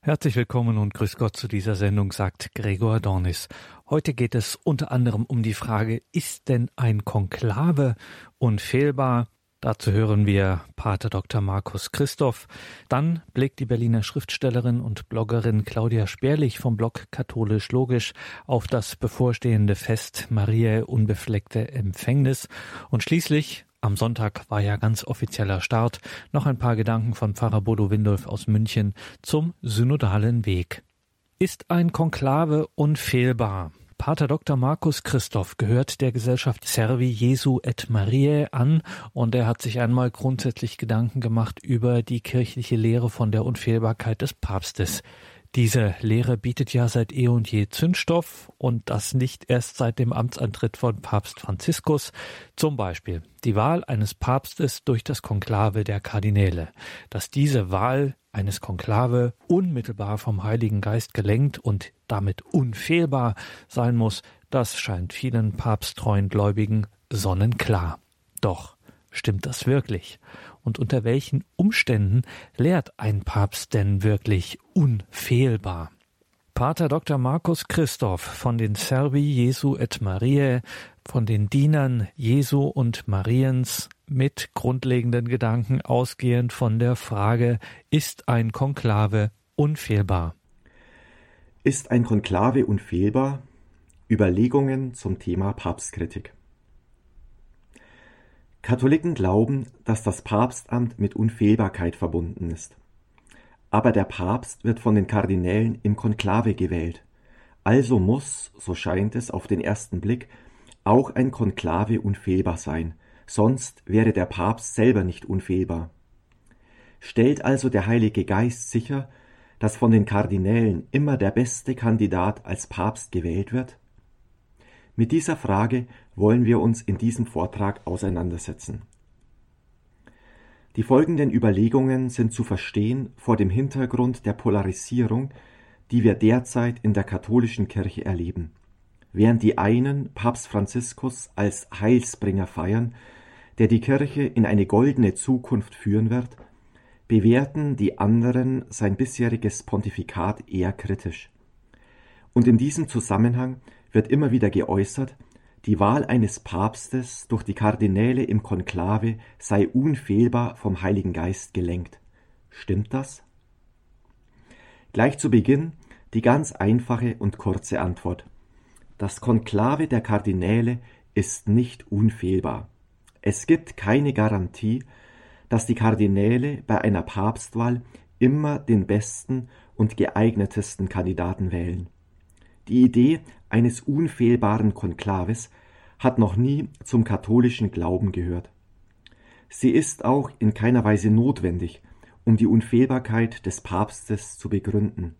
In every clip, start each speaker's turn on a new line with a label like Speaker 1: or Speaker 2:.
Speaker 1: Herzlich willkommen und grüß Gott zu dieser Sendung, sagt Gregor Dornis. Heute geht es unter anderem um die Frage, ist denn ein Konklave unfehlbar? Dazu hören wir Pater Dr. Markus Christoph. Dann blickt die Berliner Schriftstellerin und Bloggerin Claudia Sperlich vom Blog Katholisch Logisch auf das bevorstehende Fest Mariä unbefleckte Empfängnis. Und schließlich am Sonntag war ja ganz offizieller Start. Noch ein paar Gedanken von Pfarrer Bodo Windolf aus München zum synodalen Weg. Ist ein Konklave unfehlbar? Pater Dr. Markus Christoph gehört der Gesellschaft Servi Jesu et Mariae an und er hat sich einmal grundsätzlich Gedanken gemacht über die kirchliche Lehre von der Unfehlbarkeit des Papstes. Diese Lehre bietet ja seit eh und je Zündstoff und das nicht erst seit dem Amtsantritt von Papst Franziskus. Zum Beispiel die Wahl eines Papstes durch das Konklave der Kardinäle. Dass diese Wahl eines Konklave unmittelbar vom Heiligen Geist gelenkt und damit unfehlbar sein muss, das scheint vielen papsttreuen Gläubigen sonnenklar. Doch stimmt das wirklich? und unter welchen Umständen lehrt ein Papst denn wirklich unfehlbar? Pater Dr. Markus Christoph von den Servi Jesu et Mariae, von den Dienern Jesu und Mariens mit grundlegenden Gedanken ausgehend von der Frage, ist ein Konklave unfehlbar?
Speaker 2: Ist ein Konklave unfehlbar? Überlegungen zum Thema Papstkritik. Katholiken glauben, dass das Papstamt mit Unfehlbarkeit verbunden ist. Aber der Papst wird von den Kardinälen im Konklave gewählt. Also muss, so scheint es auf den ersten Blick, auch ein Konklave unfehlbar sein, sonst wäre der Papst selber nicht unfehlbar. Stellt also der Heilige Geist sicher, dass von den Kardinälen immer der beste Kandidat als Papst gewählt wird? Mit dieser Frage wollen wir uns in diesem Vortrag auseinandersetzen. Die folgenden Überlegungen sind zu verstehen vor dem Hintergrund der Polarisierung, die wir derzeit in der katholischen Kirche erleben. Während die einen Papst Franziskus als Heilsbringer feiern, der die Kirche in eine goldene Zukunft führen wird, bewerten die anderen sein bisheriges Pontifikat eher kritisch. Und in diesem Zusammenhang wird immer wieder geäußert, die Wahl eines Papstes durch die Kardinäle im Konklave sei unfehlbar vom Heiligen Geist gelenkt. Stimmt das? Gleich zu Beginn die ganz einfache und kurze Antwort. Das Konklave der Kardinäle ist nicht unfehlbar. Es gibt keine Garantie, dass die Kardinäle bei einer Papstwahl immer den besten und geeignetesten Kandidaten wählen. Die Idee eines unfehlbaren Konklaves hat noch nie zum katholischen Glauben gehört. Sie ist auch in keiner Weise notwendig, um die Unfehlbarkeit des Papstes zu begründen.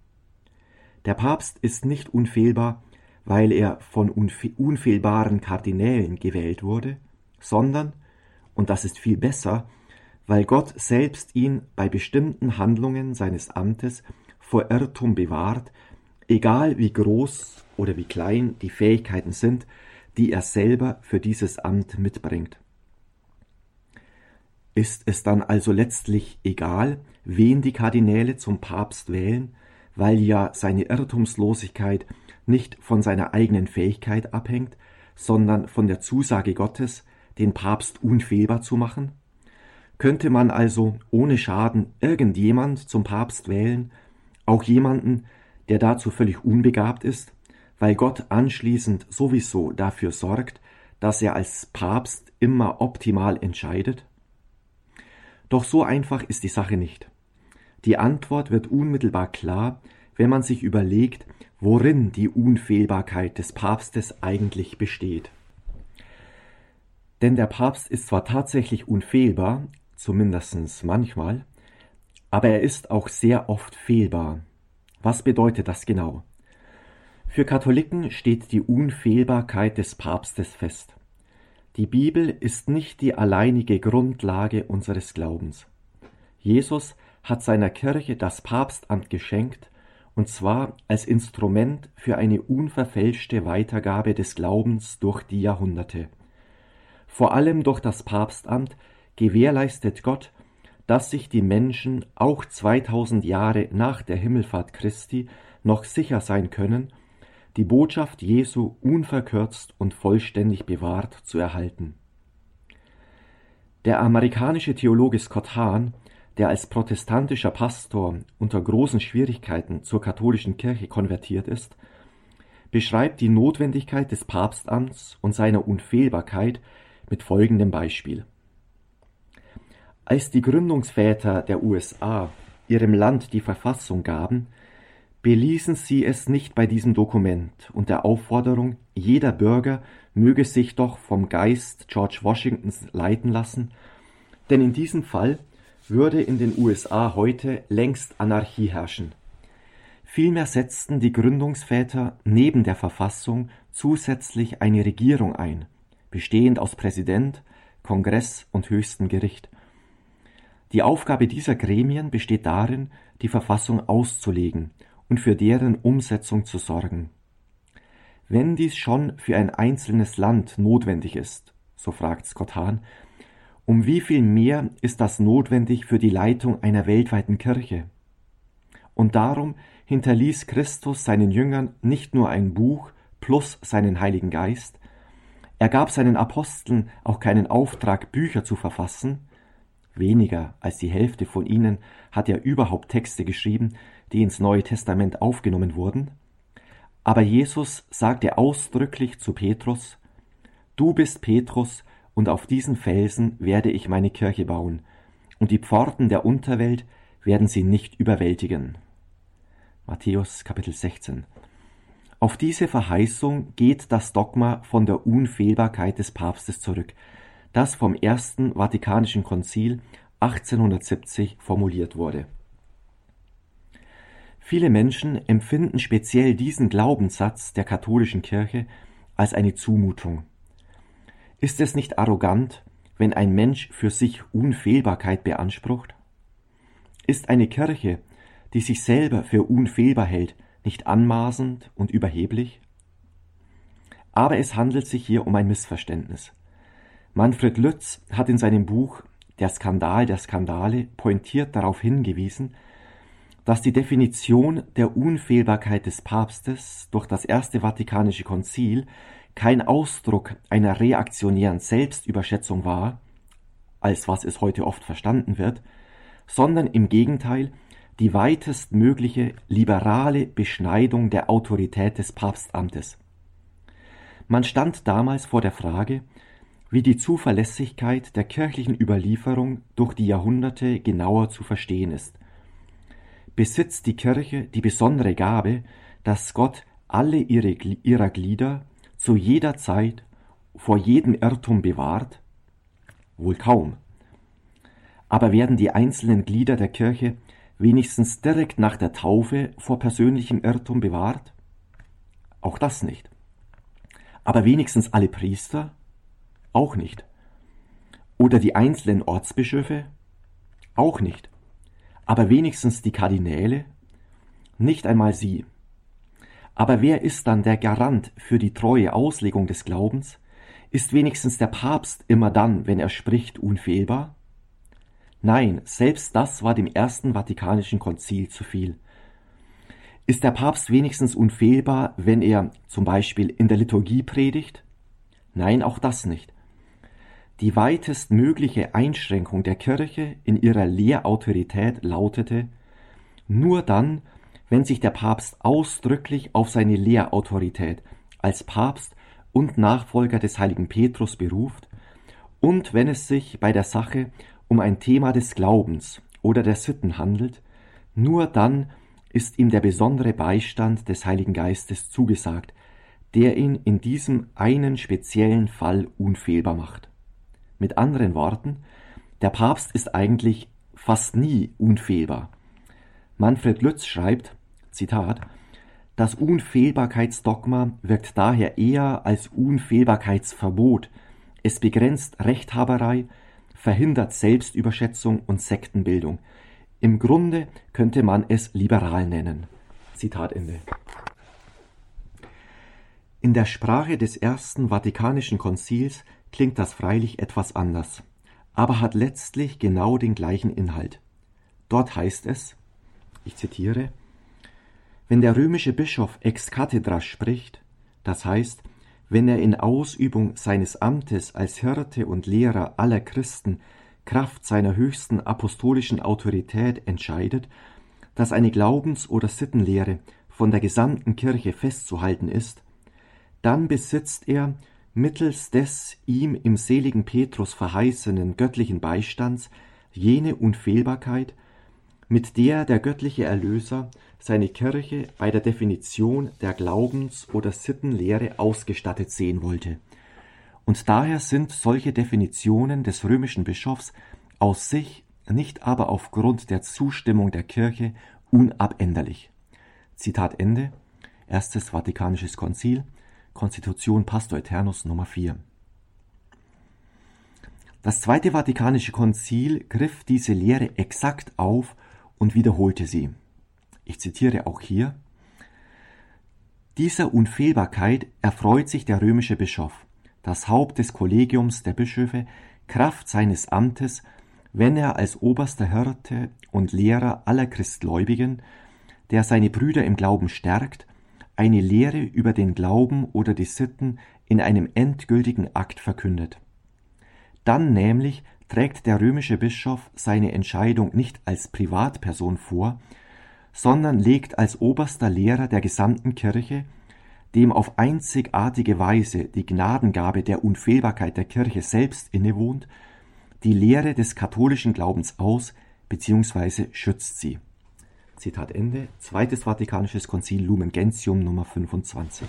Speaker 2: Der Papst ist nicht unfehlbar, weil er von unfehlbaren Kardinälen gewählt wurde, sondern, und das ist viel besser, weil Gott selbst ihn bei bestimmten Handlungen seines Amtes vor Irrtum bewahrt, egal wie groß oder wie klein die Fähigkeiten sind, die er selber für dieses Amt mitbringt. Ist es dann also letztlich egal, wen die Kardinäle zum Papst wählen, weil ja seine Irrtumslosigkeit nicht von seiner eigenen Fähigkeit abhängt, sondern von der Zusage Gottes, den Papst unfehlbar zu machen? Könnte man also ohne Schaden irgendjemand zum Papst wählen, auch jemanden, der dazu völlig unbegabt ist, weil Gott anschließend sowieso dafür sorgt, dass er als Papst immer optimal entscheidet? Doch so einfach ist die Sache nicht. Die Antwort wird unmittelbar klar, wenn man sich überlegt, worin die Unfehlbarkeit des Papstes eigentlich besteht. Denn der Papst ist zwar tatsächlich unfehlbar, zumindest manchmal, aber er ist auch sehr oft fehlbar. Was bedeutet das genau? Für Katholiken steht die Unfehlbarkeit des Papstes fest. Die Bibel ist nicht die alleinige Grundlage unseres Glaubens. Jesus hat seiner Kirche das Papstamt geschenkt, und zwar als Instrument für eine unverfälschte Weitergabe des Glaubens durch die Jahrhunderte. Vor allem durch das Papstamt gewährleistet Gott, dass sich die Menschen auch 2000 Jahre nach der Himmelfahrt Christi noch sicher sein können, die Botschaft Jesu unverkürzt und vollständig bewahrt zu erhalten. Der amerikanische Theologe Scott Hahn, der als protestantischer Pastor unter großen Schwierigkeiten zur katholischen Kirche konvertiert ist, beschreibt die Notwendigkeit des Papstamts und seiner Unfehlbarkeit mit folgendem Beispiel. Als die Gründungsväter der USA ihrem Land die Verfassung gaben, beließen sie es nicht bei diesem Dokument und der Aufforderung, jeder Bürger möge sich doch vom Geist George Washingtons leiten lassen, denn in diesem Fall würde in den USA heute längst Anarchie herrschen. Vielmehr setzten die Gründungsväter neben der Verfassung zusätzlich eine Regierung ein, bestehend aus Präsident, Kongress und höchstem Gericht. Die Aufgabe dieser Gremien besteht darin, die Verfassung auszulegen und für deren Umsetzung zu sorgen. Wenn dies schon für ein einzelnes Land notwendig ist, so fragt Scott Hahn, um wie viel mehr ist das notwendig für die Leitung einer weltweiten Kirche? Und darum hinterließ Christus seinen Jüngern nicht nur ein Buch plus seinen Heiligen Geist, er gab seinen Aposteln auch keinen Auftrag, Bücher zu verfassen, weniger als die Hälfte von ihnen hat er überhaupt Texte geschrieben, die ins Neue Testament aufgenommen wurden, aber Jesus sagte ausdrücklich zu Petrus, Du bist Petrus, und auf diesen Felsen werde ich meine Kirche bauen, und die Pforten der Unterwelt werden sie nicht überwältigen. Matthäus Kapitel 16. Auf diese Verheißung geht das Dogma von der Unfehlbarkeit des Papstes zurück, das vom Ersten Vatikanischen Konzil 1870 formuliert wurde. Viele Menschen empfinden speziell diesen Glaubenssatz der katholischen Kirche als eine Zumutung. Ist es nicht arrogant, wenn ein Mensch für sich Unfehlbarkeit beansprucht? Ist eine Kirche, die sich selber für unfehlbar hält, nicht anmaßend und überheblich? Aber es handelt sich hier um ein Missverständnis. Manfred Lütz hat in seinem Buch Der Skandal der Skandale pointiert darauf hingewiesen, dass die Definition der Unfehlbarkeit des Papstes durch das Erste Vatikanische Konzil kein Ausdruck einer reaktionären Selbstüberschätzung war, als was es heute oft verstanden wird, sondern im Gegenteil die weitestmögliche liberale Beschneidung der Autorität des Papstamtes. Man stand damals vor der Frage, wie die Zuverlässigkeit der kirchlichen Überlieferung durch die Jahrhunderte genauer zu verstehen ist besitzt die Kirche die besondere Gabe, dass Gott alle ihre, ihrer Glieder zu jeder Zeit vor jedem Irrtum bewahrt? Wohl kaum. Aber werden die einzelnen Glieder der Kirche wenigstens direkt nach der Taufe vor persönlichem Irrtum bewahrt? Auch das nicht. Aber wenigstens alle Priester? Auch nicht. Oder die einzelnen Ortsbischöfe? Auch nicht. Aber wenigstens die Kardinäle? Nicht einmal sie. Aber wer ist dann der Garant für die treue Auslegung des Glaubens? Ist wenigstens der Papst immer dann, wenn er spricht, unfehlbar? Nein, selbst das war dem ersten Vatikanischen Konzil zu viel. Ist der Papst wenigstens unfehlbar, wenn er zum Beispiel in der Liturgie predigt? Nein, auch das nicht. Die weitestmögliche Einschränkung der Kirche in ihrer Lehrautorität lautete, nur dann, wenn sich der Papst ausdrücklich auf seine Lehrautorität als Papst und Nachfolger des heiligen Petrus beruft und wenn es sich bei der Sache um ein Thema des Glaubens oder der Sitten handelt, nur dann ist ihm der besondere Beistand des Heiligen Geistes zugesagt, der ihn in diesem einen speziellen Fall unfehlbar macht. Mit anderen Worten, der Papst ist eigentlich fast nie unfehlbar. Manfred Lütz schreibt, Zitat, das Unfehlbarkeitsdogma wirkt daher eher als Unfehlbarkeitsverbot. Es begrenzt Rechthaberei, verhindert Selbstüberschätzung und Sektenbildung. Im Grunde könnte man es liberal nennen. Zitat Ende. In der Sprache des Ersten Vatikanischen Konzils klingt das freilich etwas anders. aber hat letztlich genau den gleichen Inhalt. Dort heißt es, ich zitiere, wenn der römische Bischof ex cathedra spricht, das heißt, wenn er in Ausübung seines Amtes als Hirte und Lehrer aller Christen Kraft seiner höchsten apostolischen Autorität entscheidet, dass eine Glaubens- oder Sittenlehre von der gesamten Kirche festzuhalten ist, dann besitzt er mittels des ihm im seligen Petrus verheißenen göttlichen Beistands jene Unfehlbarkeit, mit der der göttliche Erlöser seine Kirche bei der Definition der Glaubens- oder Sittenlehre ausgestattet sehen wollte. Und daher sind solche Definitionen des römischen Bischofs aus sich, nicht aber aufgrund der Zustimmung der Kirche unabänderlich. Zitat Ende. Erstes Vatikanisches Konzil, Konstitution Pastor Eternus Nummer 4. Das Zweite Vatikanische Konzil griff diese Lehre exakt auf und wiederholte sie. Ich zitiere auch hier Dieser Unfehlbarkeit erfreut sich der römische Bischof, das Haupt des Kollegiums der Bischöfe, Kraft seines Amtes, wenn er als oberster Hirte und Lehrer aller Christgläubigen, der seine Brüder im Glauben stärkt, eine Lehre über den Glauben oder die Sitten in einem endgültigen Akt verkündet. Dann nämlich trägt der römische Bischof seine Entscheidung nicht als Privatperson vor, sondern legt als oberster Lehrer der gesamten Kirche, dem auf einzigartige Weise die Gnadengabe der Unfehlbarkeit der Kirche selbst innewohnt, die Lehre des katholischen Glaubens aus bzw. schützt sie. Zitat Ende, Zweites Vatikanisches Konzil Lumen Gentium Nummer 25.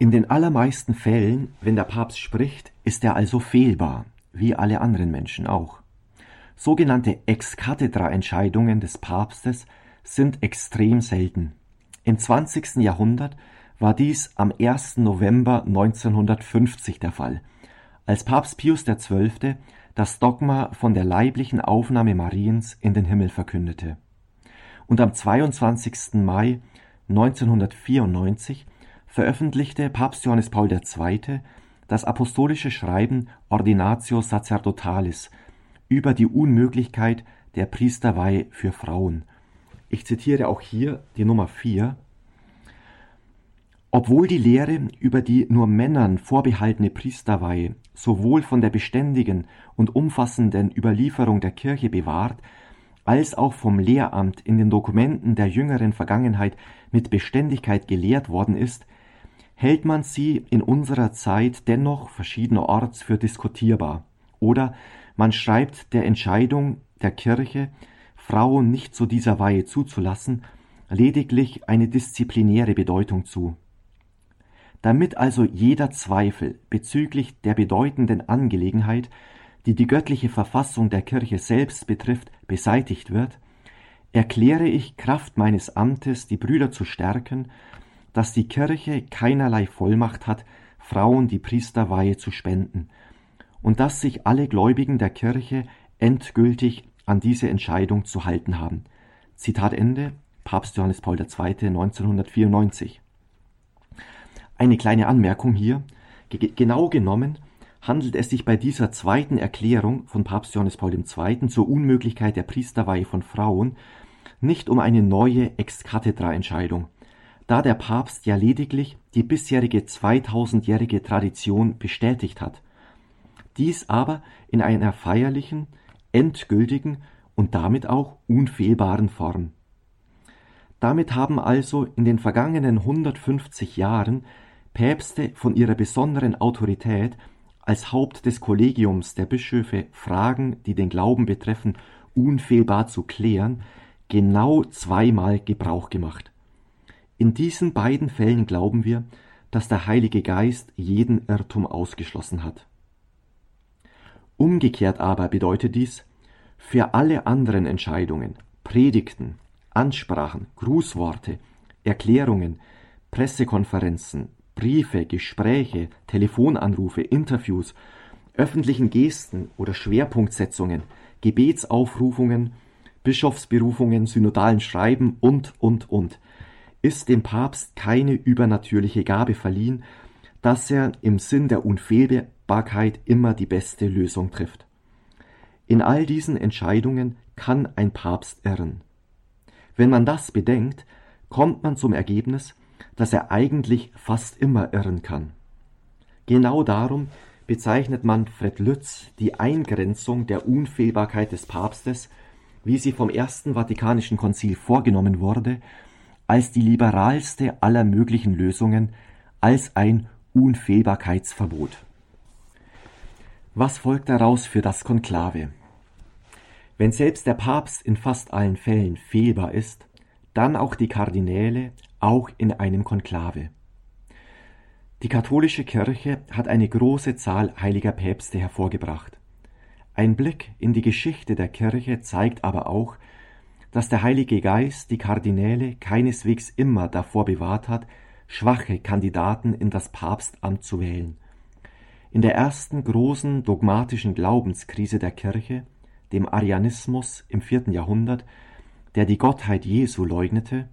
Speaker 2: In den allermeisten Fällen, wenn der Papst spricht, ist er also fehlbar, wie alle anderen Menschen auch. Sogenannte Ex-Cathedra-Entscheidungen des Papstes sind extrem selten. Im 20. Jahrhundert war dies am 1. November 1950 der Fall, als Papst Pius XII. Das Dogma von der leiblichen Aufnahme Mariens in den Himmel verkündete. Und am 22. Mai 1994 veröffentlichte Papst Johannes Paul II. das apostolische Schreiben Ordinatio Sacerdotalis über die Unmöglichkeit der Priesterweihe für Frauen. Ich zitiere auch hier die Nummer 4. Obwohl die Lehre über die nur Männern vorbehaltene Priesterweihe sowohl von der beständigen und umfassenden Überlieferung der Kirche bewahrt, als auch vom Lehramt in den Dokumenten der jüngeren Vergangenheit mit Beständigkeit gelehrt worden ist, hält man sie in unserer Zeit dennoch verschiedenerorts für diskutierbar. Oder man schreibt der Entscheidung der Kirche, Frauen nicht zu dieser Weihe zuzulassen, lediglich eine disziplinäre Bedeutung zu. Damit also jeder Zweifel bezüglich der bedeutenden Angelegenheit, die die göttliche Verfassung der Kirche selbst betrifft, beseitigt wird, erkläre ich Kraft meines Amtes, die Brüder zu stärken, dass die Kirche keinerlei Vollmacht hat, Frauen die Priesterweihe zu spenden, und dass sich alle Gläubigen der Kirche endgültig an diese Entscheidung zu halten haben. Zitat Ende, Papst Johannes Paul II. 1994. Eine kleine Anmerkung hier. Genau genommen handelt es sich bei dieser zweiten Erklärung von Papst Johannes Paul II. zur Unmöglichkeit der Priesterweihe von Frauen nicht um eine neue Ex-Cathedra-Entscheidung, da der Papst ja lediglich die bisherige 2000-jährige Tradition bestätigt hat dies aber in einer feierlichen, endgültigen und damit auch unfehlbaren Form. Damit haben also in den vergangenen 150 Jahren Päpste von ihrer besonderen Autorität als Haupt des Kollegiums der Bischöfe Fragen, die den Glauben betreffen, unfehlbar zu klären, genau zweimal Gebrauch gemacht. In diesen beiden Fällen glauben wir, dass der Heilige Geist jeden Irrtum ausgeschlossen hat. Umgekehrt aber bedeutet dies, für alle anderen Entscheidungen, Predigten, Ansprachen, Grußworte, Erklärungen, Pressekonferenzen, Briefe, Gespräche, Telefonanrufe, Interviews, öffentlichen Gesten oder Schwerpunktsetzungen, Gebetsaufrufungen, Bischofsberufungen, synodalen Schreiben und, und, und, ist dem Papst keine übernatürliche Gabe verliehen, dass er im Sinn der Unfehlbar Fruchtbarkeit immer die beste Lösung trifft. In all diesen Entscheidungen kann ein Papst irren. Wenn man das bedenkt, kommt man zum Ergebnis, dass er eigentlich fast immer irren kann. Genau darum bezeichnet Manfred Lütz die Eingrenzung der Unfehlbarkeit des Papstes, wie sie vom Ersten Vatikanischen Konzil vorgenommen wurde, als die liberalste aller möglichen Lösungen, als ein Unfehlbarkeitsverbot. Was folgt daraus für das Konklave? Wenn selbst der Papst in fast allen Fällen fehlbar ist, dann auch die Kardinäle, auch in einem Konklave. Die katholische Kirche hat eine große Zahl heiliger Päpste hervorgebracht. Ein Blick in die Geschichte der Kirche zeigt aber auch, dass der Heilige Geist die Kardinäle keineswegs immer davor bewahrt hat, schwache Kandidaten in das Papstamt zu wählen. In der ersten großen dogmatischen Glaubenskrise der Kirche dem Arianismus im vierten Jahrhundert, der die Gottheit Jesu leugnete,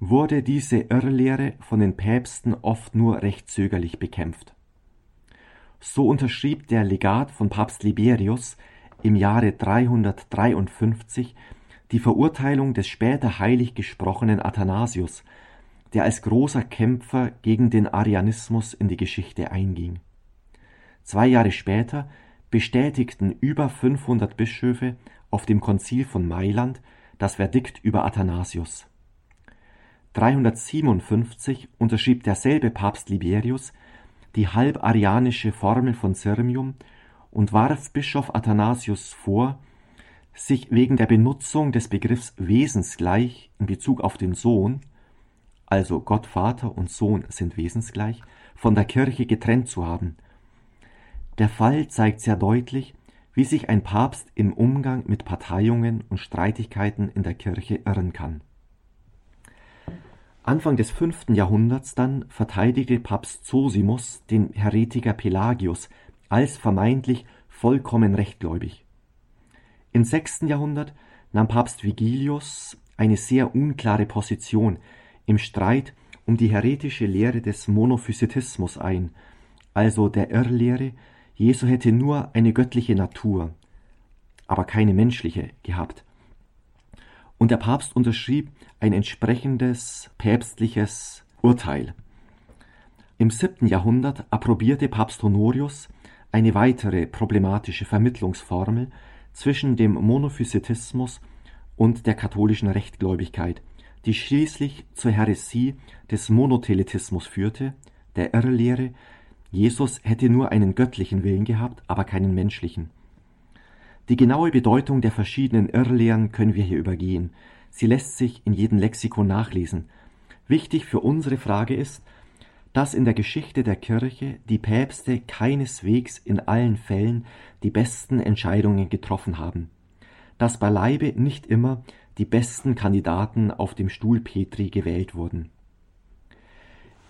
Speaker 2: wurde diese Irrlehre von den Päpsten oft nur recht zögerlich bekämpft. So unterschrieb der Legat von Papst Liberius im Jahre 353 die Verurteilung des später heilig gesprochenen Athanasius, der als großer Kämpfer gegen den Arianismus in die Geschichte einging. Zwei Jahre später bestätigten über 500 Bischöfe auf dem Konzil von Mailand das Verdikt über Athanasius. 357 unterschrieb derselbe Papst Liberius die halbarianische Formel von Sirmium und warf Bischof Athanasius vor, sich wegen der Benutzung des Begriffs wesensgleich in Bezug auf den Sohn, also Gott Vater und Sohn sind wesensgleich, von der Kirche getrennt zu haben – der Fall zeigt sehr deutlich, wie sich ein Papst im Umgang mit Parteiungen und Streitigkeiten in der Kirche irren kann. Anfang des fünften Jahrhunderts dann verteidigte Papst Zosimus den Heretiker Pelagius als vermeintlich vollkommen rechtgläubig. Im sechsten Jahrhundert nahm Papst Vigilius eine sehr unklare Position im Streit um die heretische Lehre des Monophysitismus ein, also der Irrlehre, Jesu hätte nur eine göttliche Natur, aber keine menschliche gehabt. Und der Papst unterschrieb ein entsprechendes päpstliches Urteil. Im siebten Jahrhundert approbierte Papst Honorius eine weitere problematische Vermittlungsformel zwischen dem Monophysitismus und der katholischen Rechtgläubigkeit, die schließlich zur Häresie des Monotheletismus führte, der Irrlehre, Jesus hätte nur einen göttlichen Willen gehabt, aber keinen menschlichen. Die genaue Bedeutung der verschiedenen Irrlehren können wir hier übergehen. Sie lässt sich in jedem Lexikon nachlesen. Wichtig für unsere Frage ist, dass in der Geschichte der Kirche die Päpste keineswegs in allen Fällen die besten Entscheidungen getroffen haben, dass beileibe nicht immer die besten Kandidaten auf dem Stuhl Petri gewählt wurden.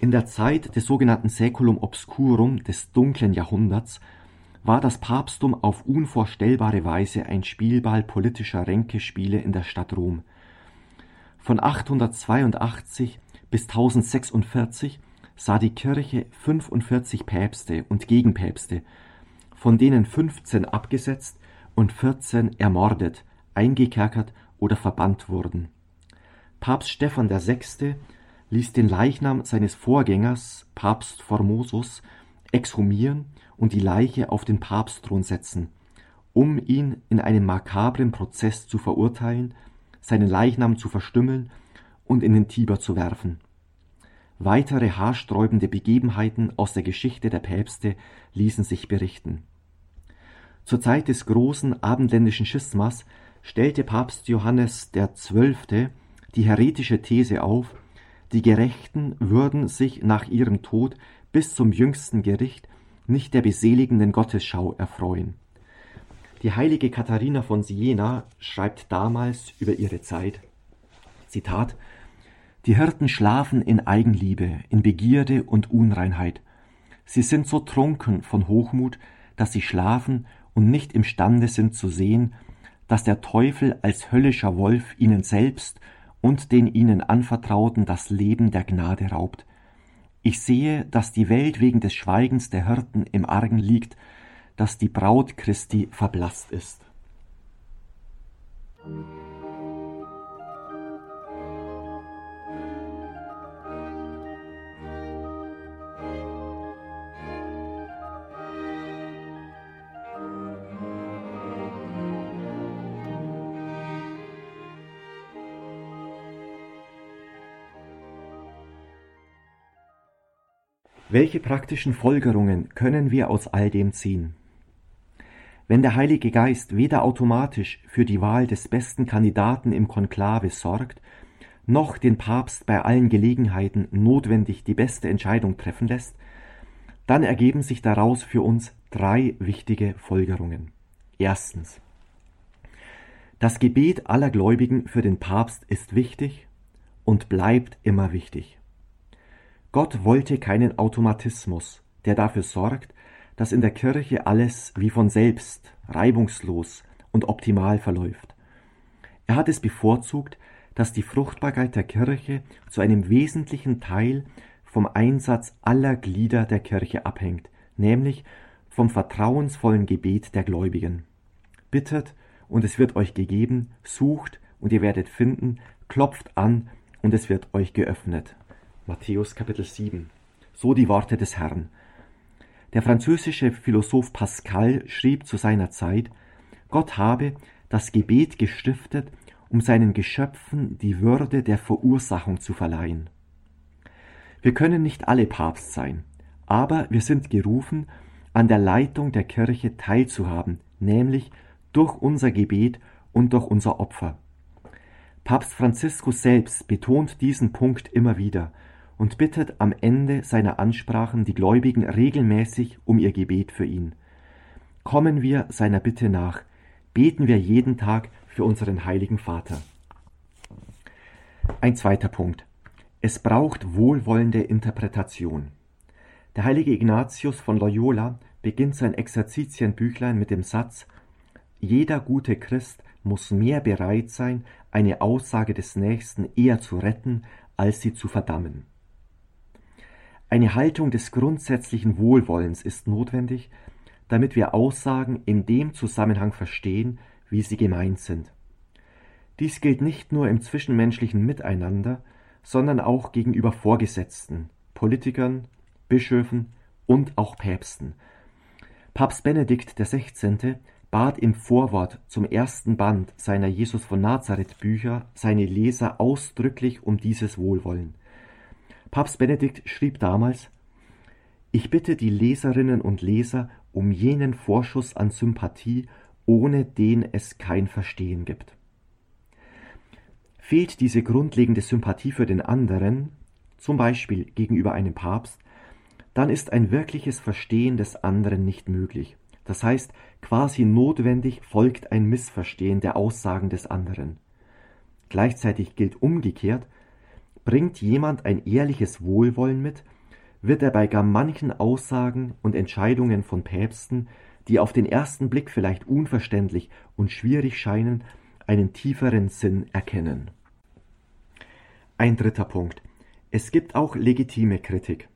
Speaker 2: In der Zeit des sogenannten Saeculum obscurum, des dunklen Jahrhunderts, war das Papsttum auf unvorstellbare Weise ein Spielball politischer Ränkespiele in der Stadt Rom. Von 882 bis 1046 sah die Kirche 45 Päpste und Gegenpäpste, von denen 15 abgesetzt und 14 ermordet, eingekerkert oder verbannt wurden. Papst Stephan VI ließ den Leichnam seines Vorgängers, Papst Formosus, exhumieren und die Leiche auf den Papstthron setzen, um ihn in einem makabren Prozess zu verurteilen, seinen Leichnam zu verstümmeln und in den Tiber zu werfen. Weitere haarsträubende Begebenheiten aus der Geschichte der Päpste ließen sich berichten. Zur Zeit des großen abendländischen Schismas stellte Papst Johannes XII. die heretische These auf, die Gerechten würden sich nach ihrem Tod bis zum jüngsten Gericht nicht der beseligenden Gottesschau erfreuen. Die heilige Katharina von Siena schreibt damals über ihre Zeit, Zitat, Die Hirten schlafen in Eigenliebe, in Begierde und Unreinheit. Sie sind so trunken von Hochmut, dass sie schlafen und nicht imstande sind zu sehen, dass der Teufel als höllischer Wolf ihnen selbst und den ihnen anvertrauten das Leben der Gnade raubt Ich sehe, dass die Welt wegen des Schweigens der Hirten im Argen liegt, dass die Braut Christi verblasst ist. Welche praktischen Folgerungen können wir aus all dem ziehen? Wenn der Heilige Geist weder automatisch für die Wahl des besten Kandidaten im Konklave sorgt, noch den Papst bei allen Gelegenheiten notwendig die beste Entscheidung treffen lässt, dann ergeben sich daraus für uns drei wichtige Folgerungen. Erstens. Das Gebet aller Gläubigen für den Papst ist wichtig und bleibt immer wichtig. Gott wollte keinen Automatismus, der dafür sorgt, dass in der Kirche alles wie von selbst, reibungslos und optimal verläuft. Er hat es bevorzugt, dass die Fruchtbarkeit der Kirche zu einem wesentlichen Teil vom Einsatz aller Glieder der Kirche abhängt, nämlich vom vertrauensvollen Gebet der Gläubigen. Bittet und es wird euch gegeben, sucht und ihr werdet finden, klopft an und es wird euch geöffnet. Matthäus Kapitel 7. So die Worte des Herrn. Der französische Philosoph Pascal schrieb zu seiner Zeit, Gott habe das Gebet gestiftet, um seinen Geschöpfen die Würde der Verursachung zu verleihen. Wir können nicht alle Papst sein, aber wir sind gerufen, an der Leitung der Kirche teilzuhaben, nämlich durch unser Gebet und durch unser Opfer. Papst Franziskus selbst betont diesen Punkt immer wieder und bittet am Ende seiner Ansprachen die Gläubigen regelmäßig um ihr Gebet für ihn. Kommen wir seiner Bitte nach, beten wir jeden Tag für unseren heiligen Vater. Ein zweiter Punkt. Es braucht wohlwollende Interpretation. Der heilige Ignatius von Loyola beginnt sein Exerzitienbüchlein mit dem Satz Jeder gute Christ muss mehr bereit sein, eine Aussage des Nächsten eher zu retten, als sie zu verdammen. Eine Haltung des grundsätzlichen Wohlwollens ist notwendig, damit wir Aussagen in dem Zusammenhang verstehen, wie sie gemeint sind. Dies gilt nicht nur im zwischenmenschlichen Miteinander, sondern auch gegenüber Vorgesetzten, Politikern, Bischöfen und auch Päpsten. Papst Benedikt XVI. bat im Vorwort zum ersten Band seiner Jesus von Nazareth Bücher seine Leser ausdrücklich um dieses Wohlwollen. Papst Benedikt schrieb damals Ich bitte die Leserinnen und Leser um jenen Vorschuss an Sympathie, ohne den es kein Verstehen gibt. Fehlt diese grundlegende Sympathie für den anderen, zum Beispiel gegenüber einem Papst, dann ist ein wirkliches Verstehen des anderen nicht möglich. Das heißt, quasi notwendig folgt ein Missverstehen der Aussagen des anderen. Gleichzeitig gilt umgekehrt, Bringt jemand ein ehrliches Wohlwollen mit, wird er bei gar manchen Aussagen und Entscheidungen von Päpsten, die auf den ersten Blick vielleicht unverständlich und schwierig scheinen, einen tieferen Sinn erkennen. Ein dritter Punkt. Es gibt auch legitime Kritik.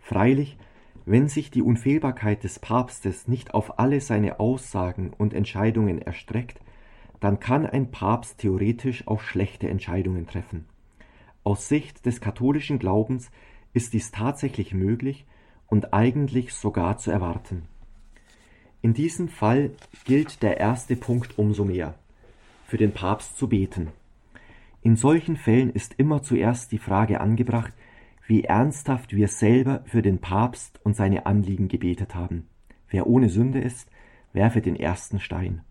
Speaker 2: Freilich, wenn sich die Unfehlbarkeit des Papstes nicht auf alle seine Aussagen und Entscheidungen erstreckt, dann kann ein Papst theoretisch auch schlechte Entscheidungen treffen. Aus Sicht des katholischen Glaubens ist dies tatsächlich möglich und eigentlich sogar zu erwarten. In diesem Fall gilt der erste Punkt umso mehr, für den Papst zu beten. In solchen Fällen ist immer zuerst die Frage angebracht, wie ernsthaft wir selber für den Papst und seine Anliegen gebetet haben. Wer ohne Sünde ist, werfe den ersten Stein.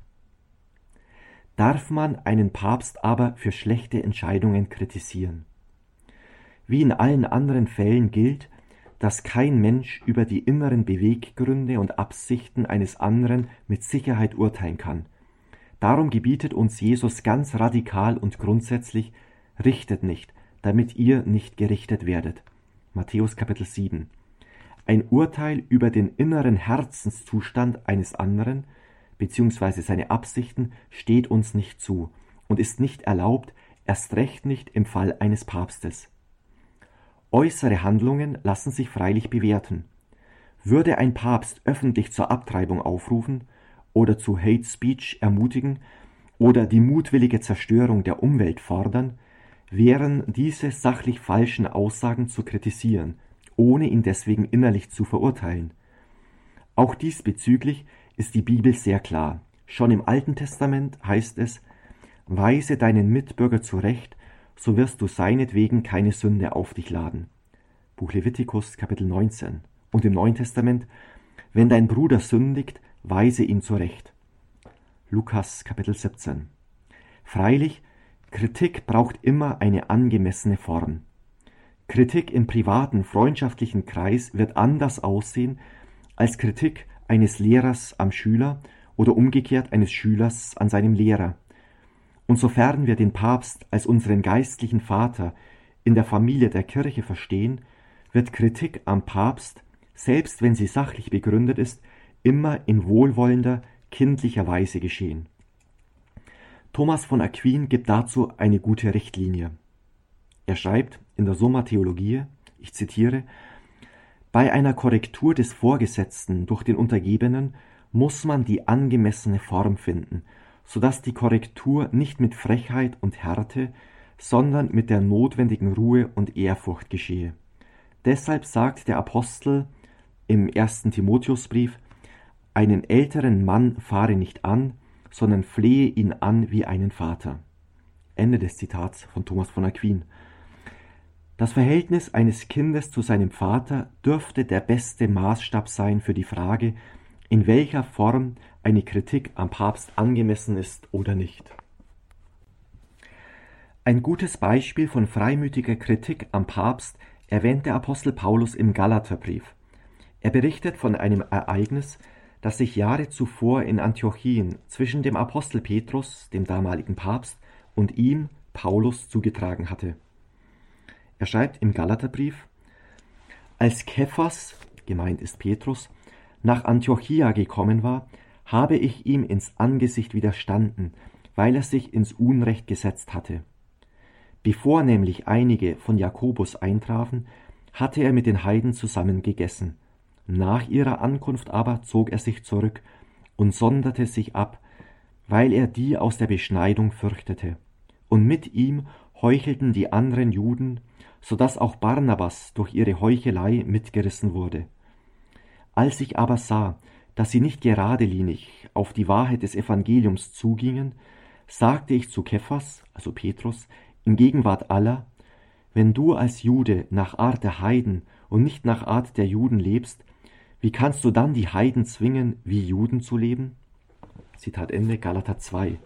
Speaker 2: Darf man einen Papst aber für schlechte Entscheidungen kritisieren? Wie in allen anderen Fällen gilt, dass kein Mensch über die inneren Beweggründe und Absichten eines anderen mit Sicherheit urteilen kann. Darum gebietet uns Jesus ganz radikal und grundsätzlich, richtet nicht, damit ihr nicht gerichtet werdet. Matthäus Kapitel 7. Ein Urteil über den inneren Herzenszustand eines anderen bzw. seine Absichten steht uns nicht zu und ist nicht erlaubt, erst recht nicht im Fall eines Papstes. Äußere Handlungen lassen sich freilich bewerten. Würde ein Papst öffentlich zur Abtreibung aufrufen oder zu Hate Speech ermutigen oder die mutwillige Zerstörung der Umwelt fordern, wären diese sachlich falschen Aussagen zu kritisieren, ohne ihn deswegen innerlich zu verurteilen. Auch diesbezüglich ist die Bibel sehr klar. Schon im Alten Testament heißt es, Weise deinen Mitbürger zurecht, so wirst du seinetwegen keine Sünde auf dich laden. Buch Levitikus Kapitel 19. Und im Neuen Testament, wenn dein Bruder sündigt, weise ihn zurecht. Lukas Kapitel 17. Freilich, Kritik braucht immer eine angemessene Form. Kritik im privaten, freundschaftlichen Kreis wird anders aussehen als Kritik eines Lehrers am Schüler oder umgekehrt eines Schülers an seinem Lehrer. Und sofern wir den Papst als unseren geistlichen Vater in der Familie der Kirche verstehen, wird Kritik am Papst, selbst wenn sie sachlich begründet ist, immer in wohlwollender, kindlicher Weise geschehen. Thomas von Aquin gibt dazu eine gute Richtlinie. Er schreibt in der Summa Theologie, ich zitiere, bei einer Korrektur des Vorgesetzten durch den Untergebenen muss man die angemessene Form finden, so dass die Korrektur nicht mit Frechheit und Härte, sondern mit der notwendigen Ruhe und Ehrfurcht geschehe. Deshalb sagt der Apostel im ersten Timotheusbrief, einen älteren Mann fahre nicht an, sondern flehe ihn an wie einen Vater. Ende des Zitats von Thomas von Aquin. Das Verhältnis eines Kindes zu seinem Vater dürfte der beste Maßstab sein für die Frage, in welcher Form eine Kritik am Papst angemessen ist oder nicht. Ein gutes Beispiel von freimütiger Kritik am Papst erwähnt der Apostel Paulus im Galaterbrief. Er berichtet von einem Ereignis, das sich Jahre zuvor in Antiochien zwischen dem Apostel Petrus, dem damaligen Papst, und ihm, Paulus, zugetragen hatte. Er schreibt im Galaterbrief, als Kephas, gemeint ist Petrus, nach Antiochia gekommen war, habe ich ihm ins Angesicht widerstanden, weil er sich ins Unrecht gesetzt hatte. Bevor nämlich einige von Jakobus eintrafen, hatte er mit den Heiden zusammen gegessen. Nach ihrer Ankunft aber zog er sich zurück und sonderte sich ab, weil er die aus der Beschneidung fürchtete. Und mit ihm heuchelten die anderen Juden, so dass auch Barnabas durch ihre Heuchelei mitgerissen wurde. Als ich aber sah, dass sie nicht geradelinig auf die Wahrheit des Evangeliums zugingen, sagte ich zu Kephas, also Petrus, in Gegenwart aller, wenn du als Jude nach Art der Heiden und nicht nach Art der Juden lebst, wie kannst du dann die Heiden zwingen, wie Juden zu leben? Zitat Ende Galater 2.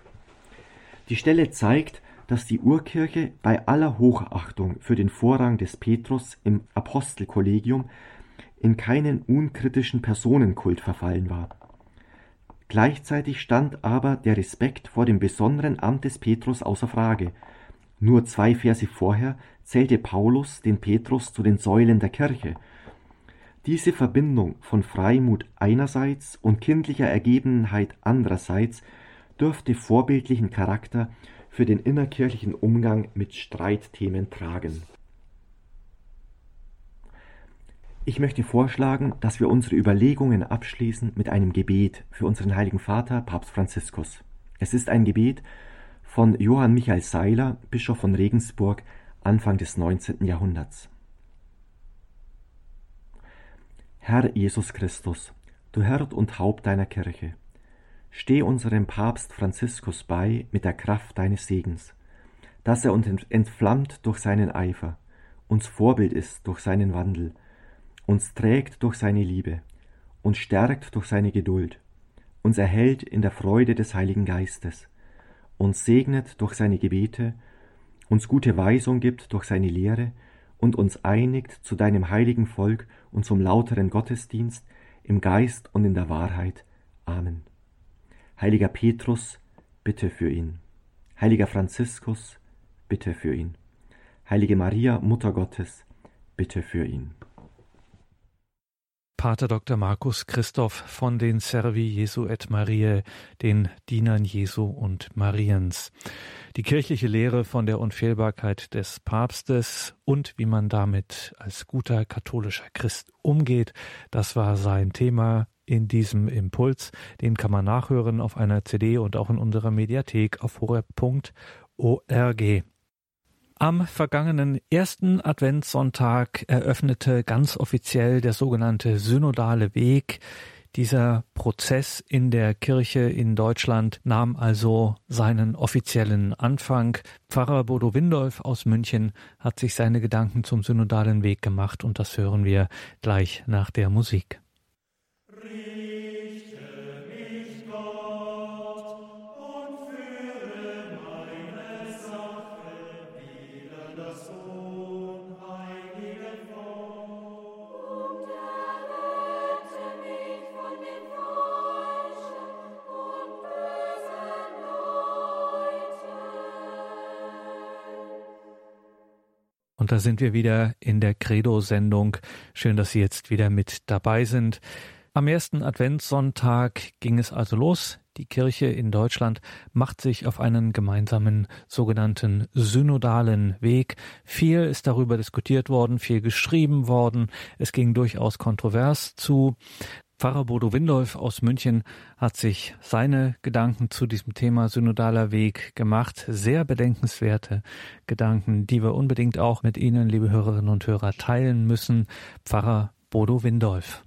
Speaker 2: Die Stelle zeigt, dass die Urkirche bei aller Hochachtung für den Vorrang des Petrus im Apostelkollegium in keinen unkritischen Personenkult verfallen war. Gleichzeitig stand aber der Respekt vor dem besonderen Amt des Petrus außer Frage. Nur zwei Verse vorher zählte Paulus den Petrus zu den Säulen der Kirche. Diese Verbindung von Freimut einerseits und kindlicher Ergebenheit andererseits dürfte vorbildlichen Charakter für den innerkirchlichen Umgang mit Streitthemen tragen. Ich möchte vorschlagen, dass wir unsere Überlegungen abschließen mit einem Gebet für unseren heiligen Vater, Papst Franziskus. Es ist ein Gebet von Johann Michael Seiler, Bischof von Regensburg, Anfang des 19. Jahrhunderts. Herr Jesus Christus, du Herd und Haupt deiner Kirche, Steh unserem Papst Franziskus bei mit der Kraft deines Segens, dass er uns entflammt durch seinen Eifer, uns Vorbild ist durch seinen Wandel, uns trägt durch seine Liebe, uns stärkt durch seine Geduld, uns erhält in der Freude des Heiligen Geistes, uns segnet durch seine Gebete, uns gute Weisung gibt durch seine Lehre und uns einigt zu deinem heiligen Volk und zum lauteren Gottesdienst im Geist und in der Wahrheit. Amen. Heiliger Petrus, bitte für ihn. Heiliger Franziskus, bitte für ihn. Heilige Maria, Mutter Gottes, bitte für ihn.
Speaker 1: Pater Dr. Markus Christoph von den Servi Jesu et Mariae, den Dienern Jesu und Mariens. Die kirchliche Lehre von der Unfehlbarkeit des Papstes und wie man damit als guter katholischer Christ umgeht, das war sein Thema in diesem Impuls. Den kann man nachhören auf einer CD und auch in unserer Mediathek auf horeb.org. Am vergangenen ersten Adventssonntag eröffnete ganz offiziell der sogenannte synodale Weg. Dieser Prozess in der Kirche in Deutschland nahm also seinen offiziellen Anfang. Pfarrer Bodo Windolf aus München hat sich seine Gedanken zum synodalen Weg gemacht und das hören wir gleich nach der Musik. Und da sind wir wieder in der Credo-Sendung. Schön, dass Sie jetzt wieder mit dabei sind. Am ersten Adventssonntag ging es also los. Die Kirche in Deutschland macht sich auf einen gemeinsamen sogenannten synodalen Weg. Viel ist darüber diskutiert worden, viel geschrieben worden. Es ging durchaus kontrovers zu. Pfarrer Bodo Windolf aus München hat sich seine Gedanken zu diesem Thema synodaler Weg gemacht. Sehr bedenkenswerte Gedanken, die wir unbedingt auch mit Ihnen, liebe Hörerinnen und Hörer, teilen müssen. Pfarrer Bodo Windolf.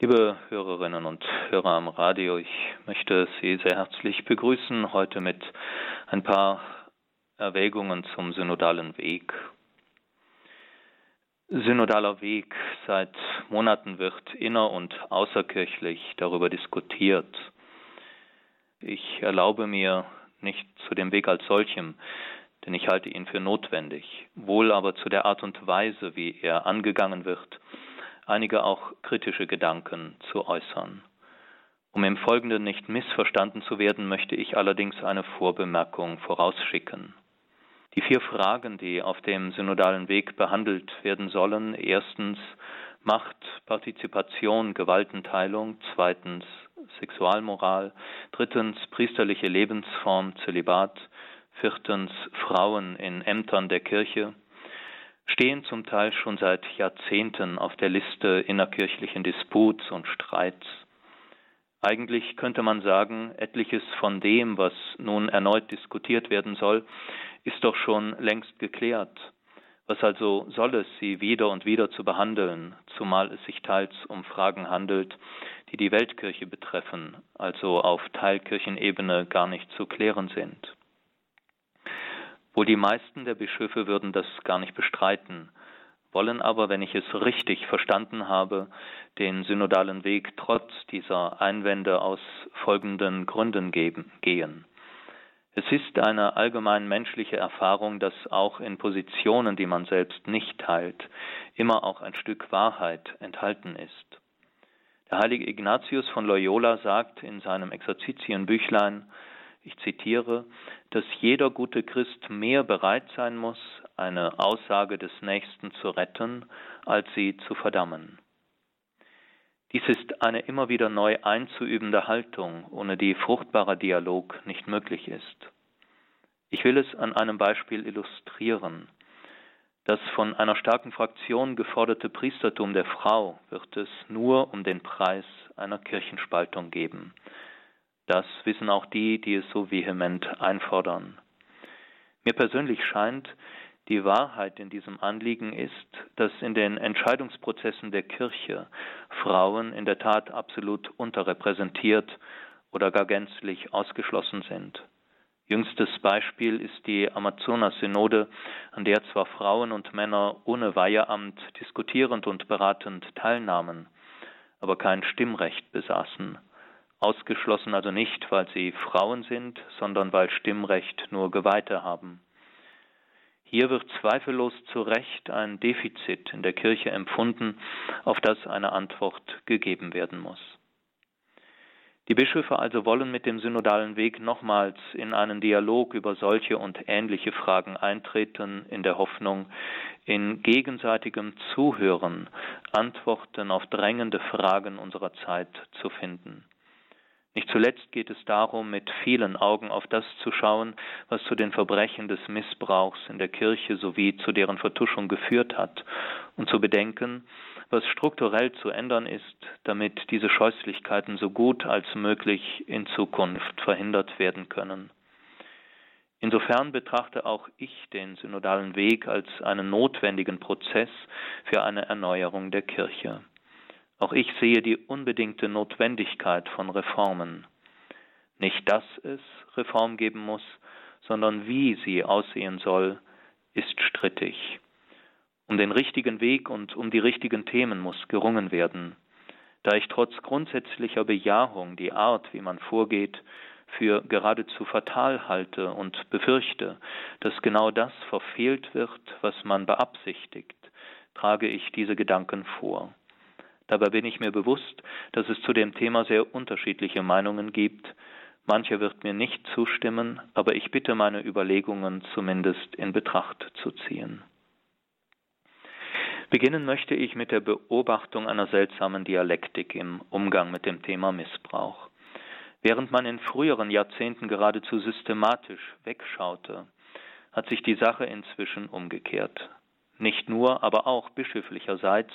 Speaker 3: Liebe Hörerinnen und Hörer am Radio, ich möchte Sie sehr herzlich begrüßen heute mit ein paar Erwägungen zum synodalen Weg synodaler Weg. Seit Monaten wird inner- und außerkirchlich darüber diskutiert. Ich erlaube mir nicht zu dem Weg als solchem, denn ich halte ihn für notwendig, wohl aber zu der Art und Weise, wie er angegangen wird, einige auch kritische Gedanken zu äußern. Um im Folgenden nicht missverstanden zu werden, möchte ich allerdings eine Vorbemerkung vorausschicken. Die vier Fragen, die auf dem synodalen Weg behandelt werden sollen, erstens Macht, Partizipation, Gewaltenteilung, zweitens Sexualmoral, drittens priesterliche Lebensform, Zölibat, viertens Frauen in Ämtern der Kirche, stehen zum Teil schon seit Jahrzehnten auf der Liste innerkirchlichen Disputs und Streits. Eigentlich könnte man sagen, etliches von dem, was nun erneut diskutiert werden soll, ist doch schon längst geklärt. Was also soll es, sie wieder und wieder zu behandeln, zumal es sich teils um Fragen handelt, die die Weltkirche betreffen, also auf Teilkirchenebene gar nicht zu klären sind. Wohl die meisten der Bischöfe würden das gar nicht bestreiten, wollen aber, wenn ich es richtig verstanden habe, den synodalen Weg trotz dieser Einwände aus folgenden Gründen geben, gehen. Es ist eine allgemein menschliche Erfahrung, dass auch in Positionen, die man selbst nicht teilt, immer auch ein Stück Wahrheit enthalten ist. Der heilige Ignatius von Loyola sagt in seinem Exerzitienbüchlein, ich zitiere, dass jeder gute Christ mehr bereit sein muss, eine Aussage des Nächsten zu retten, als sie zu verdammen. Dies ist eine immer wieder neu einzuübende Haltung, ohne die fruchtbarer Dialog nicht möglich ist. Ich will es an einem Beispiel illustrieren. Das von einer starken Fraktion geforderte Priestertum der Frau wird es nur um den Preis einer Kirchenspaltung geben. Das wissen auch die, die es so vehement einfordern. Mir persönlich scheint, die Wahrheit in diesem Anliegen ist, dass in den Entscheidungsprozessen der Kirche Frauen in der Tat absolut unterrepräsentiert oder gar gänzlich ausgeschlossen sind. Jüngstes Beispiel ist die Amazonas-Synode, an der zwar Frauen und Männer ohne Weiheamt diskutierend und beratend teilnahmen, aber kein Stimmrecht besaßen. Ausgeschlossen also nicht, weil sie Frauen sind, sondern weil Stimmrecht nur Geweihte haben. Hier wird zweifellos zu Recht ein Defizit in der Kirche empfunden, auf das eine Antwort gegeben werden muss. Die Bischöfe also wollen mit dem synodalen Weg nochmals in einen Dialog über solche und ähnliche Fragen eintreten, in der Hoffnung, in gegenseitigem Zuhören Antworten auf drängende Fragen unserer Zeit zu finden. Nicht zuletzt geht es darum, mit vielen Augen auf das zu schauen, was zu den Verbrechen des Missbrauchs in der Kirche sowie zu deren Vertuschung geführt hat, und zu bedenken, was strukturell zu ändern ist, damit diese Scheußlichkeiten so gut als möglich in Zukunft verhindert werden können. Insofern betrachte auch ich den synodalen Weg als einen notwendigen Prozess für eine Erneuerung der Kirche. Auch ich sehe die unbedingte Notwendigkeit von Reformen. Nicht, dass es Reform geben muss, sondern wie sie aussehen soll, ist strittig. Um den richtigen Weg und um die richtigen Themen muss gerungen werden. Da ich trotz grundsätzlicher Bejahung die Art, wie man vorgeht, für geradezu fatal halte und befürchte, dass genau das verfehlt wird, was man beabsichtigt, trage ich diese Gedanken vor. Dabei bin ich mir bewusst, dass es zu dem Thema sehr unterschiedliche Meinungen gibt. Mancher wird mir nicht zustimmen, aber ich bitte meine Überlegungen zumindest in Betracht zu ziehen. Beginnen möchte ich mit der Beobachtung einer seltsamen Dialektik im Umgang mit dem Thema Missbrauch. Während man in früheren Jahrzehnten geradezu systematisch wegschaute, hat sich die Sache inzwischen umgekehrt. Nicht nur, aber auch bischöflicherseits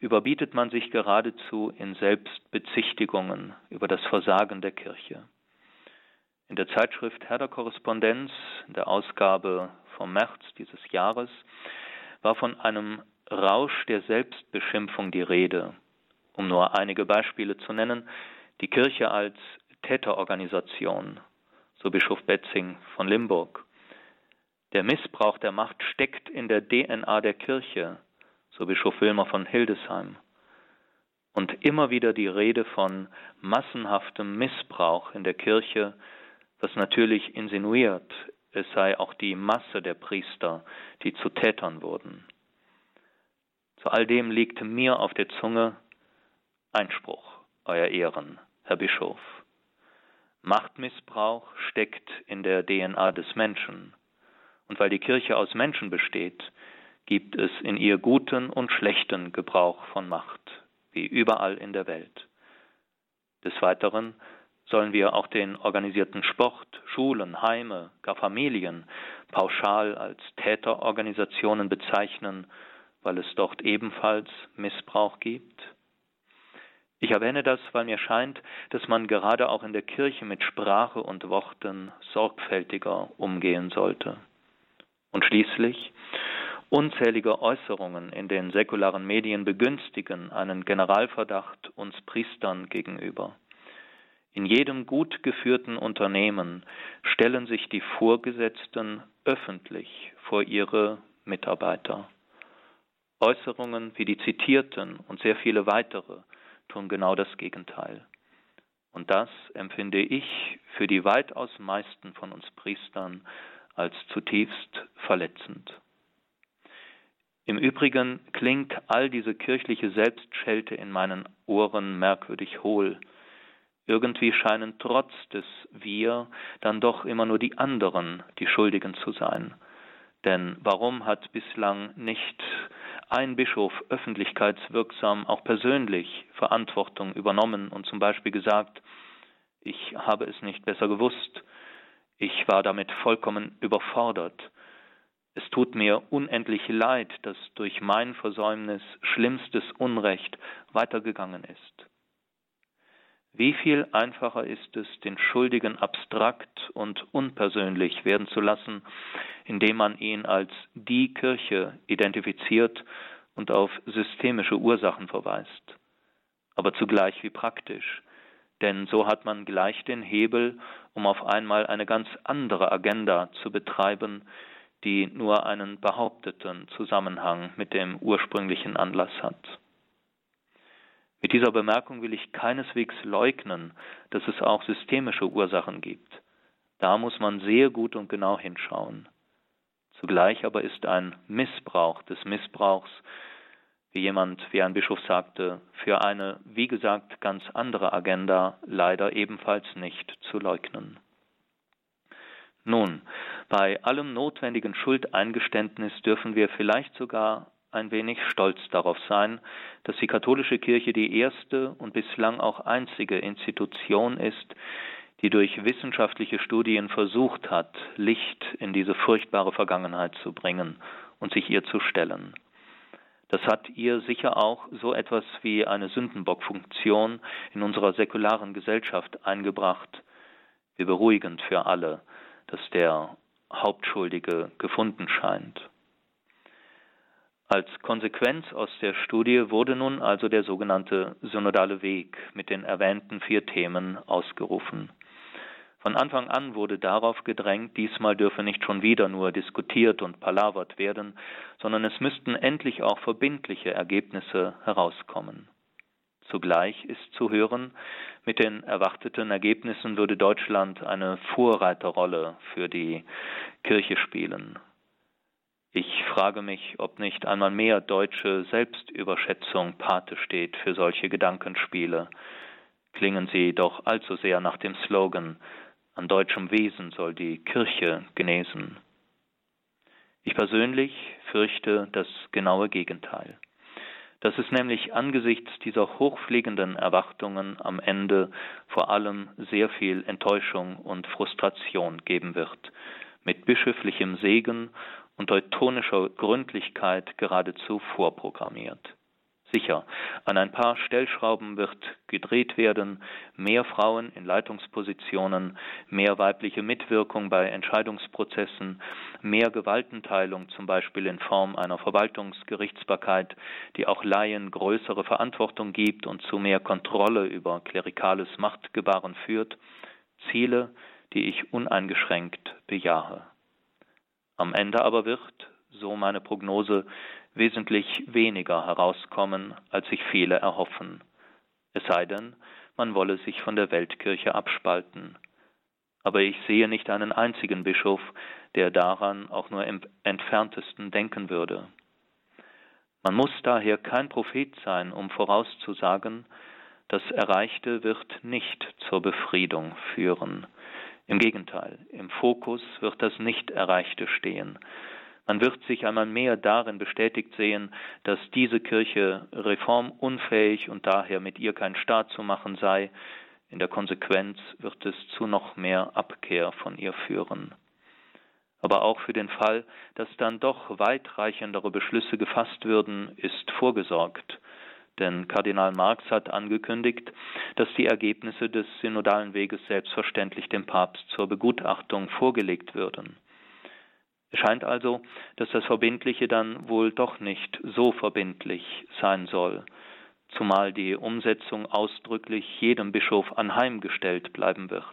Speaker 3: überbietet man sich geradezu in Selbstbezichtigungen über das Versagen der Kirche. In der Zeitschrift Herr der Korrespondenz, in der Ausgabe vom März dieses Jahres, war von einem Rausch der Selbstbeschimpfung die Rede. Um nur einige Beispiele zu nennen, die Kirche als Täterorganisation, so Bischof Betzing von Limburg, der Missbrauch der Macht steckt in der DNA der Kirche, so Bischof Wilmer von Hildesheim. Und immer wieder die Rede von massenhaftem Missbrauch in der Kirche, was natürlich insinuiert, es sei auch die Masse der Priester, die zu Tätern wurden. Zu all dem liegt mir auf der Zunge Einspruch, Euer Ehren, Herr Bischof. Machtmissbrauch steckt in der DNA des Menschen. Und weil die Kirche aus Menschen besteht, gibt es in ihr guten und schlechten Gebrauch von Macht, wie überall in der Welt. Des Weiteren sollen wir auch den organisierten Sport, Schulen, Heime, gar Familien pauschal als Täterorganisationen bezeichnen, weil es dort ebenfalls Missbrauch gibt? Ich erwähne das, weil mir scheint, dass man gerade auch in der Kirche mit Sprache und Worten sorgfältiger umgehen sollte. Und schließlich unzählige Äußerungen in den säkularen Medien begünstigen einen Generalverdacht uns Priestern gegenüber. In jedem gut geführten Unternehmen stellen sich die Vorgesetzten öffentlich vor ihre Mitarbeiter. Äußerungen wie die zitierten und sehr viele weitere tun genau das Gegenteil. Und das empfinde ich für die weitaus meisten von uns Priestern als zutiefst verletzend. Im Übrigen klingt all diese kirchliche Selbstschelte in meinen Ohren merkwürdig hohl. Irgendwie scheinen trotz des Wir dann doch immer nur die anderen die Schuldigen zu sein. Denn warum hat bislang nicht ein Bischof öffentlichkeitswirksam auch persönlich Verantwortung übernommen und zum Beispiel gesagt, ich habe es nicht besser gewusst, ich war damit vollkommen überfordert. Es tut mir unendlich leid, dass durch mein Versäumnis schlimmstes Unrecht weitergegangen ist. Wie viel einfacher ist es, den Schuldigen abstrakt und unpersönlich werden zu lassen, indem man ihn als die Kirche identifiziert und auf systemische Ursachen verweist. Aber zugleich wie praktisch, denn so hat man gleich den Hebel, um auf einmal eine ganz andere Agenda zu betreiben, die nur einen behaupteten Zusammenhang mit dem ursprünglichen Anlass hat. Mit dieser Bemerkung will ich keineswegs leugnen, dass es auch systemische Ursachen gibt. Da muss man sehr gut und genau hinschauen. Zugleich aber ist ein Missbrauch des Missbrauchs wie jemand, wie ein Bischof sagte, für eine, wie gesagt, ganz andere Agenda leider ebenfalls nicht zu leugnen. Nun, bei allem notwendigen Schuldeingeständnis dürfen wir vielleicht sogar ein wenig stolz darauf sein, dass die katholische Kirche die erste und bislang auch einzige Institution ist, die durch wissenschaftliche Studien versucht hat, Licht in diese furchtbare Vergangenheit zu bringen und sich ihr zu stellen. Das hat ihr sicher auch so etwas wie eine Sündenbockfunktion in unserer säkularen Gesellschaft eingebracht, wie beruhigend für alle, dass der Hauptschuldige gefunden scheint. Als Konsequenz aus der Studie wurde nun also der sogenannte synodale Weg mit den erwähnten vier Themen ausgerufen. Von Anfang an wurde darauf gedrängt, diesmal dürfe nicht schon wieder nur diskutiert und palavert werden, sondern es müssten endlich auch verbindliche Ergebnisse herauskommen. Zugleich ist zu hören, mit den erwarteten Ergebnissen würde Deutschland eine Vorreiterrolle für die Kirche spielen. Ich frage mich, ob nicht einmal mehr deutsche Selbstüberschätzung Pate steht für solche Gedankenspiele. Klingen sie doch allzu sehr nach dem Slogan an deutschem Wesen soll die Kirche genesen. Ich persönlich fürchte das genaue Gegenteil. Dass es nämlich angesichts dieser hochfliegenden Erwartungen am Ende vor allem sehr viel Enttäuschung und Frustration geben wird, mit bischöflichem Segen und teutonischer Gründlichkeit geradezu vorprogrammiert. Sicher, an ein paar Stellschrauben wird gedreht werden, mehr Frauen in Leitungspositionen, mehr weibliche Mitwirkung bei Entscheidungsprozessen, mehr Gewaltenteilung zum Beispiel in Form einer Verwaltungsgerichtsbarkeit, die auch Laien größere Verantwortung gibt und zu mehr Kontrolle über klerikales Machtgebaren führt, Ziele, die ich uneingeschränkt bejahe. Am Ende aber wird, so meine Prognose, wesentlich weniger herauskommen, als sich viele erhoffen. Es sei denn, man wolle sich von der Weltkirche abspalten. Aber ich sehe nicht einen einzigen Bischof, der daran auch nur im entferntesten denken würde. Man muss daher kein Prophet sein, um vorauszusagen, das Erreichte wird nicht zur Befriedung führen. Im Gegenteil, im Fokus wird das Nicht-Erreichte stehen, man wird sich einmal mehr darin bestätigt sehen, dass diese Kirche reformunfähig und daher mit ihr kein Staat zu machen sei. In der Konsequenz wird es zu noch mehr Abkehr von ihr führen. Aber auch für den Fall, dass dann doch weitreichendere Beschlüsse gefasst würden, ist vorgesorgt. Denn Kardinal Marx hat angekündigt, dass die Ergebnisse des synodalen Weges selbstverständlich dem Papst zur Begutachtung vorgelegt würden. Es scheint also, dass das Verbindliche dann wohl doch nicht so verbindlich sein soll, zumal die Umsetzung ausdrücklich jedem Bischof anheimgestellt bleiben wird.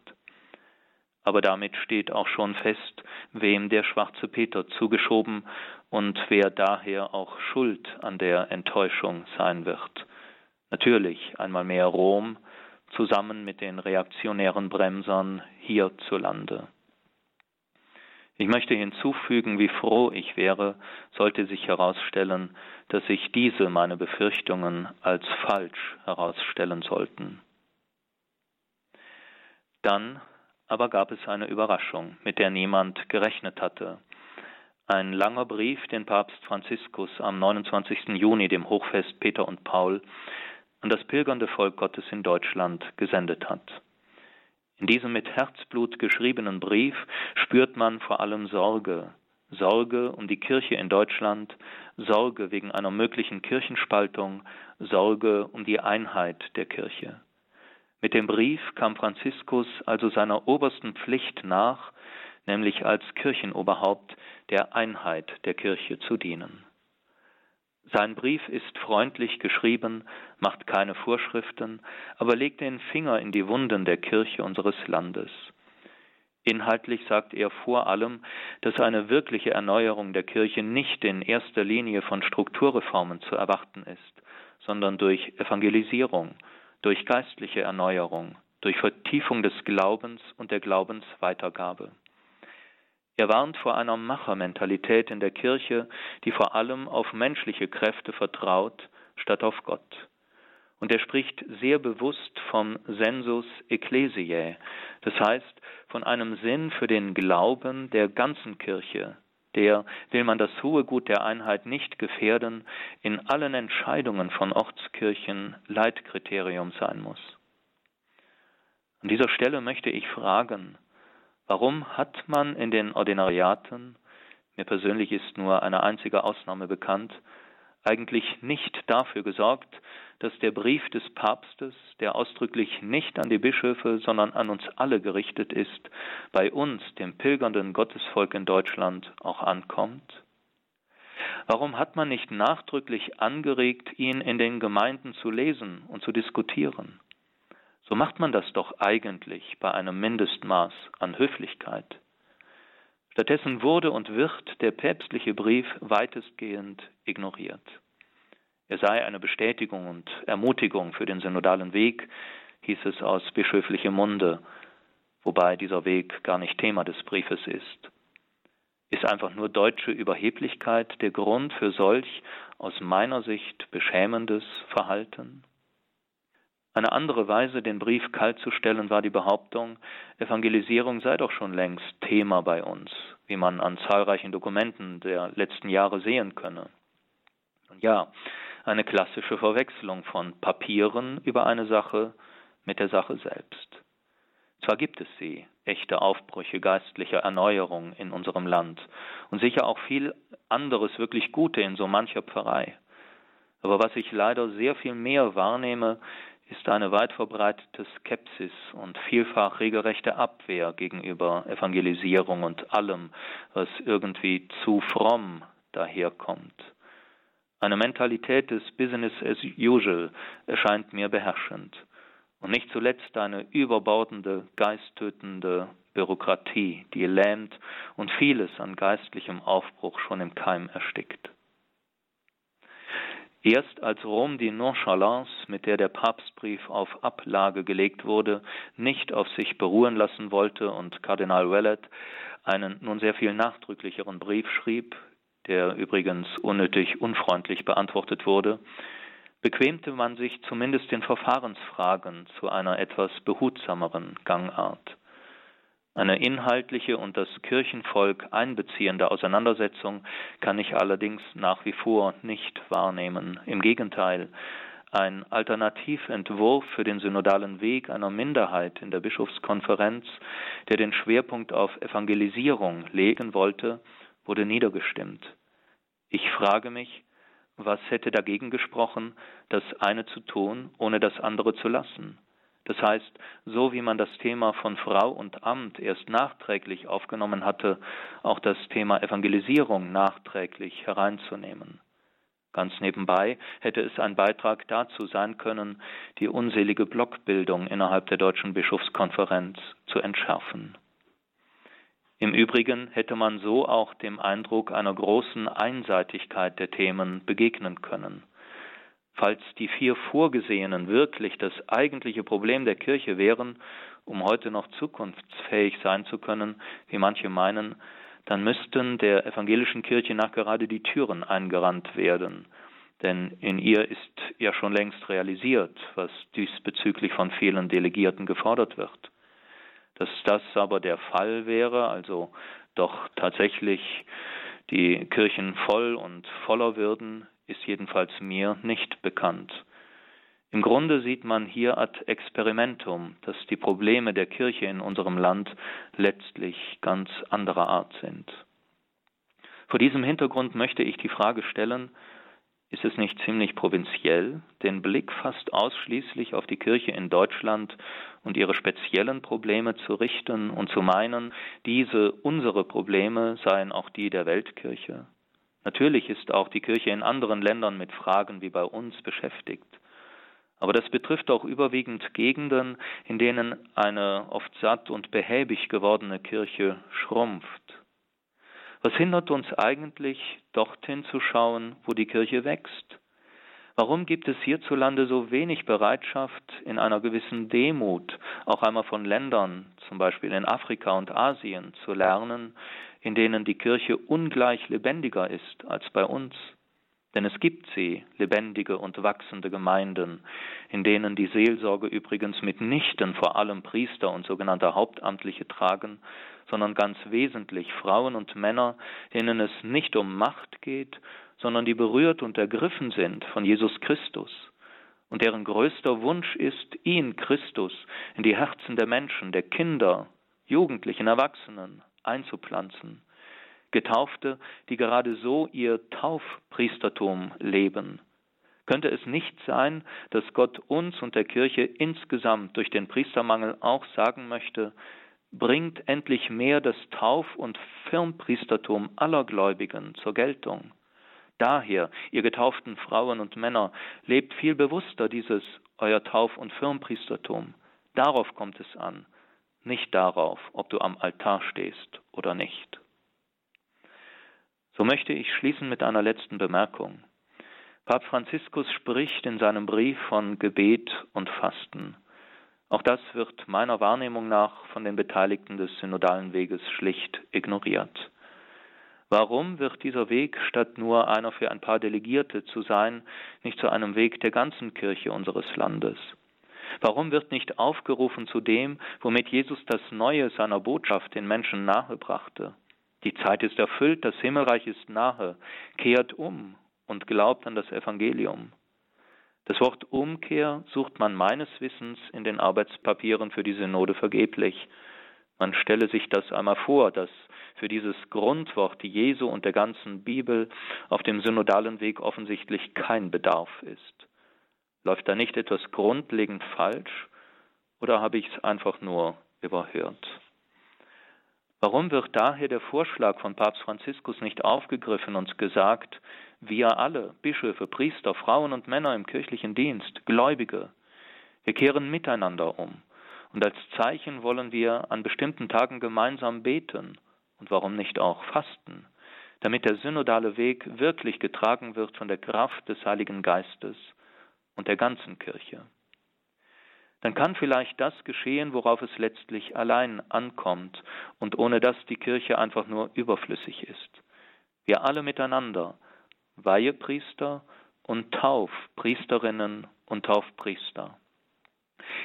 Speaker 3: Aber damit steht auch schon fest, wem der schwarze Peter zugeschoben und wer daher auch schuld an der Enttäuschung sein wird. Natürlich einmal mehr Rom zusammen mit den reaktionären Bremsern hierzulande. Ich möchte hinzufügen, wie froh ich wäre, sollte sich herausstellen, dass sich diese meine Befürchtungen als falsch herausstellen sollten. Dann aber gab es eine Überraschung, mit der niemand gerechnet hatte. Ein langer Brief, den Papst Franziskus am 29. Juni, dem Hochfest Peter und Paul, an das pilgernde Volk Gottes in Deutschland gesendet hat. In diesem mit Herzblut geschriebenen Brief spürt man vor allem Sorge, Sorge um die Kirche in Deutschland, Sorge wegen einer möglichen Kirchenspaltung, Sorge um die Einheit der Kirche. Mit dem Brief kam Franziskus also seiner obersten Pflicht nach, nämlich als Kirchenoberhaupt der Einheit der Kirche zu dienen. Sein Brief ist freundlich geschrieben, macht keine Vorschriften, aber legt den Finger in die Wunden der Kirche unseres Landes. Inhaltlich sagt er vor allem, dass eine wirkliche Erneuerung der Kirche nicht in erster Linie von Strukturreformen zu erwarten ist, sondern durch Evangelisierung, durch geistliche Erneuerung, durch Vertiefung des Glaubens und der Glaubensweitergabe. Er warnt vor einer Machermentalität in der Kirche, die vor allem auf menschliche Kräfte vertraut, statt auf Gott. Und er spricht sehr bewusst vom Sensus Ecclesiae, das heißt von einem Sinn für den Glauben der ganzen Kirche, der, will man das hohe Gut der Einheit nicht gefährden, in allen Entscheidungen von Ortskirchen Leitkriterium sein muss. An dieser Stelle möchte ich fragen, warum hat man in den Ordinariaten, mir persönlich ist nur eine einzige Ausnahme bekannt, eigentlich nicht dafür gesorgt, dass der Brief des Papstes, der ausdrücklich nicht an die Bischöfe, sondern an uns alle gerichtet ist, bei uns, dem pilgernden Gottesvolk in Deutschland, auch ankommt? Warum hat man nicht nachdrücklich angeregt, ihn in den Gemeinden zu lesen und zu diskutieren? So macht man das doch eigentlich bei einem Mindestmaß an Höflichkeit. Stattdessen wurde und wird der päpstliche Brief weitestgehend ignoriert. Er sei eine Bestätigung und Ermutigung für den synodalen Weg, hieß es aus bischöflichem Munde, wobei dieser Weg gar nicht Thema des Briefes ist. Ist einfach nur deutsche Überheblichkeit der Grund für solch aus meiner Sicht beschämendes Verhalten? Eine andere Weise, den Brief kalt zu stellen, war die Behauptung, Evangelisierung sei doch schon längst Thema bei uns, wie man an zahlreichen Dokumenten der letzten Jahre sehen könne. Und ja, eine klassische Verwechslung von Papieren über eine Sache mit der Sache selbst. Zwar gibt es sie, echte Aufbrüche geistlicher Erneuerung in unserem Land und sicher auch viel anderes wirklich Gute in so mancher Pfarrei. Aber was ich leider sehr viel mehr wahrnehme, ist eine weit verbreitete Skepsis und vielfach regelrechte Abwehr gegenüber Evangelisierung und allem, was irgendwie zu fromm daherkommt. Eine Mentalität des Business as usual erscheint mir beherrschend und nicht zuletzt eine überbordende, geisttötende Bürokratie, die lähmt und vieles an geistlichem Aufbruch schon im Keim erstickt. Erst als Rom die Nonchalance, mit der der Papstbrief auf Ablage gelegt wurde, nicht auf sich beruhen lassen wollte und Kardinal Wellet einen nun sehr viel nachdrücklicheren Brief schrieb, der übrigens unnötig unfreundlich beantwortet wurde, bequemte man sich zumindest in Verfahrensfragen zu einer etwas behutsameren Gangart. Eine inhaltliche und das Kirchenvolk einbeziehende Auseinandersetzung kann ich allerdings nach wie vor nicht wahrnehmen. Im Gegenteil, ein Alternativentwurf für den synodalen Weg einer Minderheit in der Bischofskonferenz, der den Schwerpunkt auf Evangelisierung legen wollte, wurde niedergestimmt. Ich frage mich, was hätte dagegen gesprochen, das eine zu tun, ohne das andere zu lassen? Das heißt, so wie man das Thema von Frau und Amt erst nachträglich aufgenommen hatte, auch das Thema Evangelisierung nachträglich hereinzunehmen. Ganz nebenbei hätte es ein Beitrag dazu sein können, die unselige Blockbildung innerhalb der Deutschen Bischofskonferenz zu entschärfen. Im Übrigen hätte man so auch dem Eindruck einer großen Einseitigkeit der Themen begegnen können. Falls die vier Vorgesehenen wirklich das eigentliche Problem der Kirche wären, um heute noch zukunftsfähig sein zu können, wie manche meinen, dann müssten der evangelischen Kirche nach gerade die Türen eingerannt werden. Denn in ihr ist ja schon längst realisiert, was diesbezüglich von vielen Delegierten gefordert wird. Dass das aber der Fall wäre, also doch tatsächlich die Kirchen voll und voller würden, ist jedenfalls mir nicht bekannt. Im Grunde sieht man hier ad experimentum, dass die Probleme der Kirche in unserem Land letztlich ganz anderer Art sind. Vor diesem Hintergrund möchte ich die Frage stellen, ist es nicht ziemlich provinziell, den Blick fast ausschließlich auf die Kirche in Deutschland und ihre speziellen Probleme zu richten und zu meinen, diese unsere Probleme seien auch die der Weltkirche? Natürlich ist auch die Kirche in anderen Ländern mit Fragen wie bei uns beschäftigt. Aber das betrifft auch überwiegend Gegenden, in denen eine oft satt und behäbig gewordene Kirche schrumpft. Was hindert uns eigentlich, dorthin zu schauen, wo die Kirche wächst? Warum gibt es hierzulande so wenig Bereitschaft, in einer gewissen Demut auch einmal von Ländern, zum Beispiel in Afrika und Asien, zu lernen, in denen die Kirche ungleich lebendiger ist als bei uns. Denn es gibt sie, lebendige und wachsende Gemeinden, in denen die Seelsorge übrigens mitnichten vor allem Priester und sogenannte Hauptamtliche tragen, sondern ganz wesentlich Frauen und Männer, denen es nicht um Macht geht, sondern die berührt und ergriffen sind von Jesus Christus und deren größter Wunsch ist, ihn, Christus, in die Herzen der Menschen, der Kinder, Jugendlichen, Erwachsenen einzupflanzen. Getaufte, die gerade so ihr Taufpriestertum leben. Könnte es nicht sein, dass Gott uns und der Kirche insgesamt durch den Priestermangel auch sagen möchte, bringt endlich mehr das Tauf- und Firmpriestertum aller Gläubigen zur Geltung? Daher, ihr getauften Frauen und Männer, lebt viel bewusster dieses euer Tauf- und Firmpriestertum. Darauf kommt es an, nicht darauf, ob du am Altar stehst oder nicht. So möchte ich schließen mit einer letzten Bemerkung. Papst Franziskus spricht in seinem Brief von Gebet und Fasten. Auch das wird meiner Wahrnehmung nach von den Beteiligten des synodalen Weges schlicht ignoriert. Warum wird dieser Weg, statt nur einer für ein paar Delegierte zu sein, nicht zu einem Weg der ganzen Kirche unseres Landes? Warum wird nicht aufgerufen zu dem, womit Jesus das Neue seiner Botschaft den Menschen nahebrachte? Die Zeit ist erfüllt, das Himmelreich ist nahe, kehrt um und glaubt an das Evangelium. Das Wort Umkehr sucht man meines Wissens in den Arbeitspapieren für die Synode vergeblich. Man stelle sich das einmal vor, dass für dieses Grundwort Jesu und der ganzen Bibel auf dem synodalen Weg offensichtlich kein Bedarf ist. Läuft da nicht etwas grundlegend falsch oder habe ich es einfach nur überhört? Warum wird daher der Vorschlag von Papst Franziskus nicht aufgegriffen und gesagt, wir alle, Bischöfe, Priester, Frauen und Männer im kirchlichen Dienst, Gläubige, wir kehren miteinander um und als Zeichen wollen wir an bestimmten Tagen gemeinsam beten und warum nicht auch fasten, damit der synodale Weg wirklich getragen wird von der Kraft des Heiligen Geistes und der ganzen Kirche. Dann kann vielleicht das geschehen, worauf es letztlich allein ankommt und ohne das die Kirche einfach nur überflüssig ist. Wir alle miteinander, Weihepriester und Taufpriesterinnen und Taufpriester.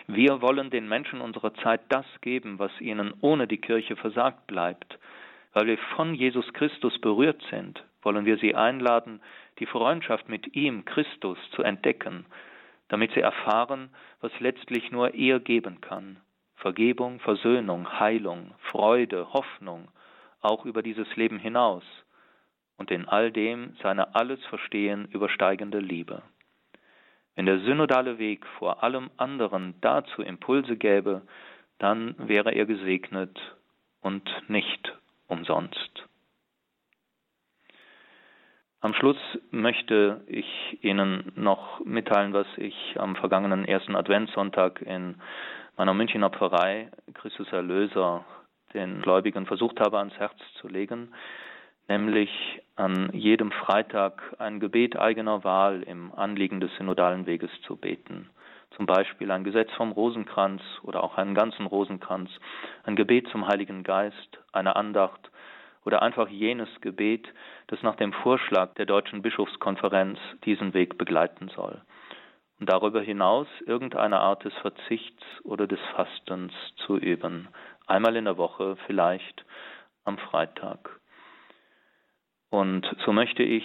Speaker 3: Wir wollen den Menschen unserer Zeit das geben, was ihnen ohne die Kirche versagt bleibt, weil wir von Jesus Christus berührt sind, wollen wir Sie einladen, die Freundschaft mit ihm, Christus, zu entdecken, damit Sie erfahren, was letztlich nur er geben kann. Vergebung, Versöhnung, Heilung, Freude, Hoffnung, auch über dieses Leben hinaus und in all dem seine alles Verstehen übersteigende Liebe. Wenn der synodale Weg vor allem anderen dazu Impulse gäbe, dann wäre er gesegnet und nicht umsonst. Am Schluss möchte ich Ihnen noch mitteilen, was ich am vergangenen ersten Adventssonntag in meiner Münchner Pfarrei Christus Erlöser den Gläubigen versucht habe, ans Herz zu legen, nämlich an jedem Freitag ein Gebet eigener Wahl im Anliegen des synodalen Weges zu beten. Zum Beispiel ein Gesetz vom Rosenkranz oder auch einen ganzen Rosenkranz, ein Gebet zum Heiligen Geist, eine Andacht oder einfach jenes Gebet, das nach dem Vorschlag der Deutschen Bischofskonferenz diesen Weg begleiten soll. Und darüber hinaus irgendeine Art des Verzichts oder des Fastens zu üben, einmal in der Woche vielleicht am Freitag. Und so möchte ich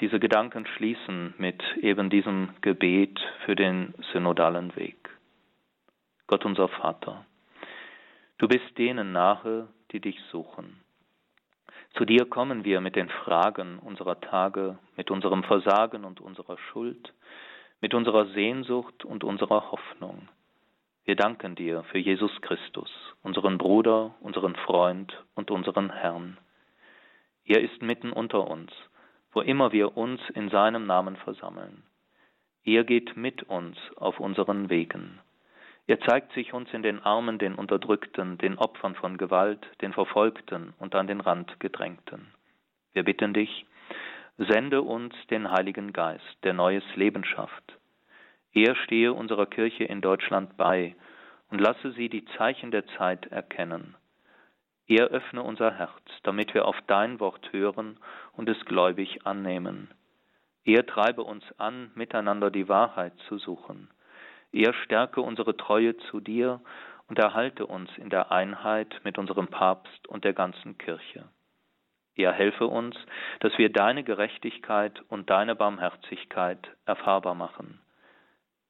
Speaker 3: diese Gedanken schließen mit eben diesem Gebet für den synodalen Weg. Gott unser Vater, du bist denen nahe, die dich suchen. Zu dir kommen wir mit den Fragen unserer Tage, mit unserem Versagen und unserer Schuld, mit unserer Sehnsucht und unserer Hoffnung. Wir danken dir für Jesus Christus, unseren Bruder, unseren Freund und unseren Herrn. Er ist mitten unter uns wo immer wir uns in seinem Namen versammeln. Er geht mit uns auf unseren Wegen. Er zeigt sich uns in den Armen den Unterdrückten, den Opfern von Gewalt, den Verfolgten und an den Rand gedrängten. Wir bitten dich, sende uns den Heiligen Geist, der neues Leben schafft. Er stehe unserer Kirche in Deutschland bei und lasse sie die Zeichen der Zeit erkennen. Er öffne unser Herz, damit wir auf dein Wort hören und es gläubig annehmen. Er treibe uns an, miteinander die Wahrheit zu suchen. Er stärke unsere Treue zu dir und erhalte uns in der Einheit mit unserem Papst und der ganzen Kirche. Er helfe uns, dass wir deine Gerechtigkeit und deine Barmherzigkeit erfahrbar machen.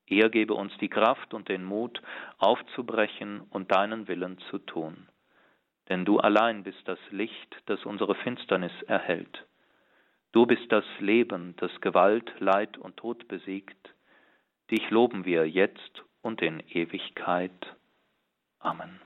Speaker 3: Er gebe uns die Kraft und den Mut, aufzubrechen und deinen Willen zu tun. Denn du allein bist das Licht, das unsere Finsternis erhält. Du bist das Leben, das Gewalt, Leid und Tod besiegt. Dich loben wir jetzt und in Ewigkeit. Amen.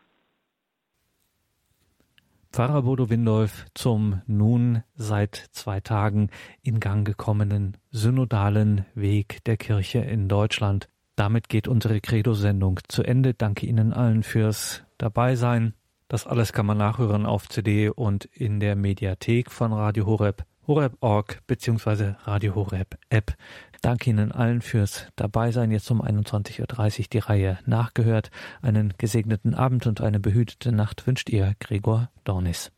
Speaker 1: Pfarrer Bodo Windolf zum nun seit zwei Tagen in Gang gekommenen synodalen Weg der Kirche in Deutschland. Damit geht unsere Credo-Sendung zu Ende. Danke Ihnen allen fürs Dabeisein. Das alles kann man nachhören auf CD und in der Mediathek von Radio Horeb, horeb.org bzw. Radio Horeb App. Danke Ihnen allen fürs Dabeisein. Jetzt um 21.30 Uhr die Reihe nachgehört. Einen gesegneten Abend und eine behütete Nacht wünscht Ihr Gregor Dornis.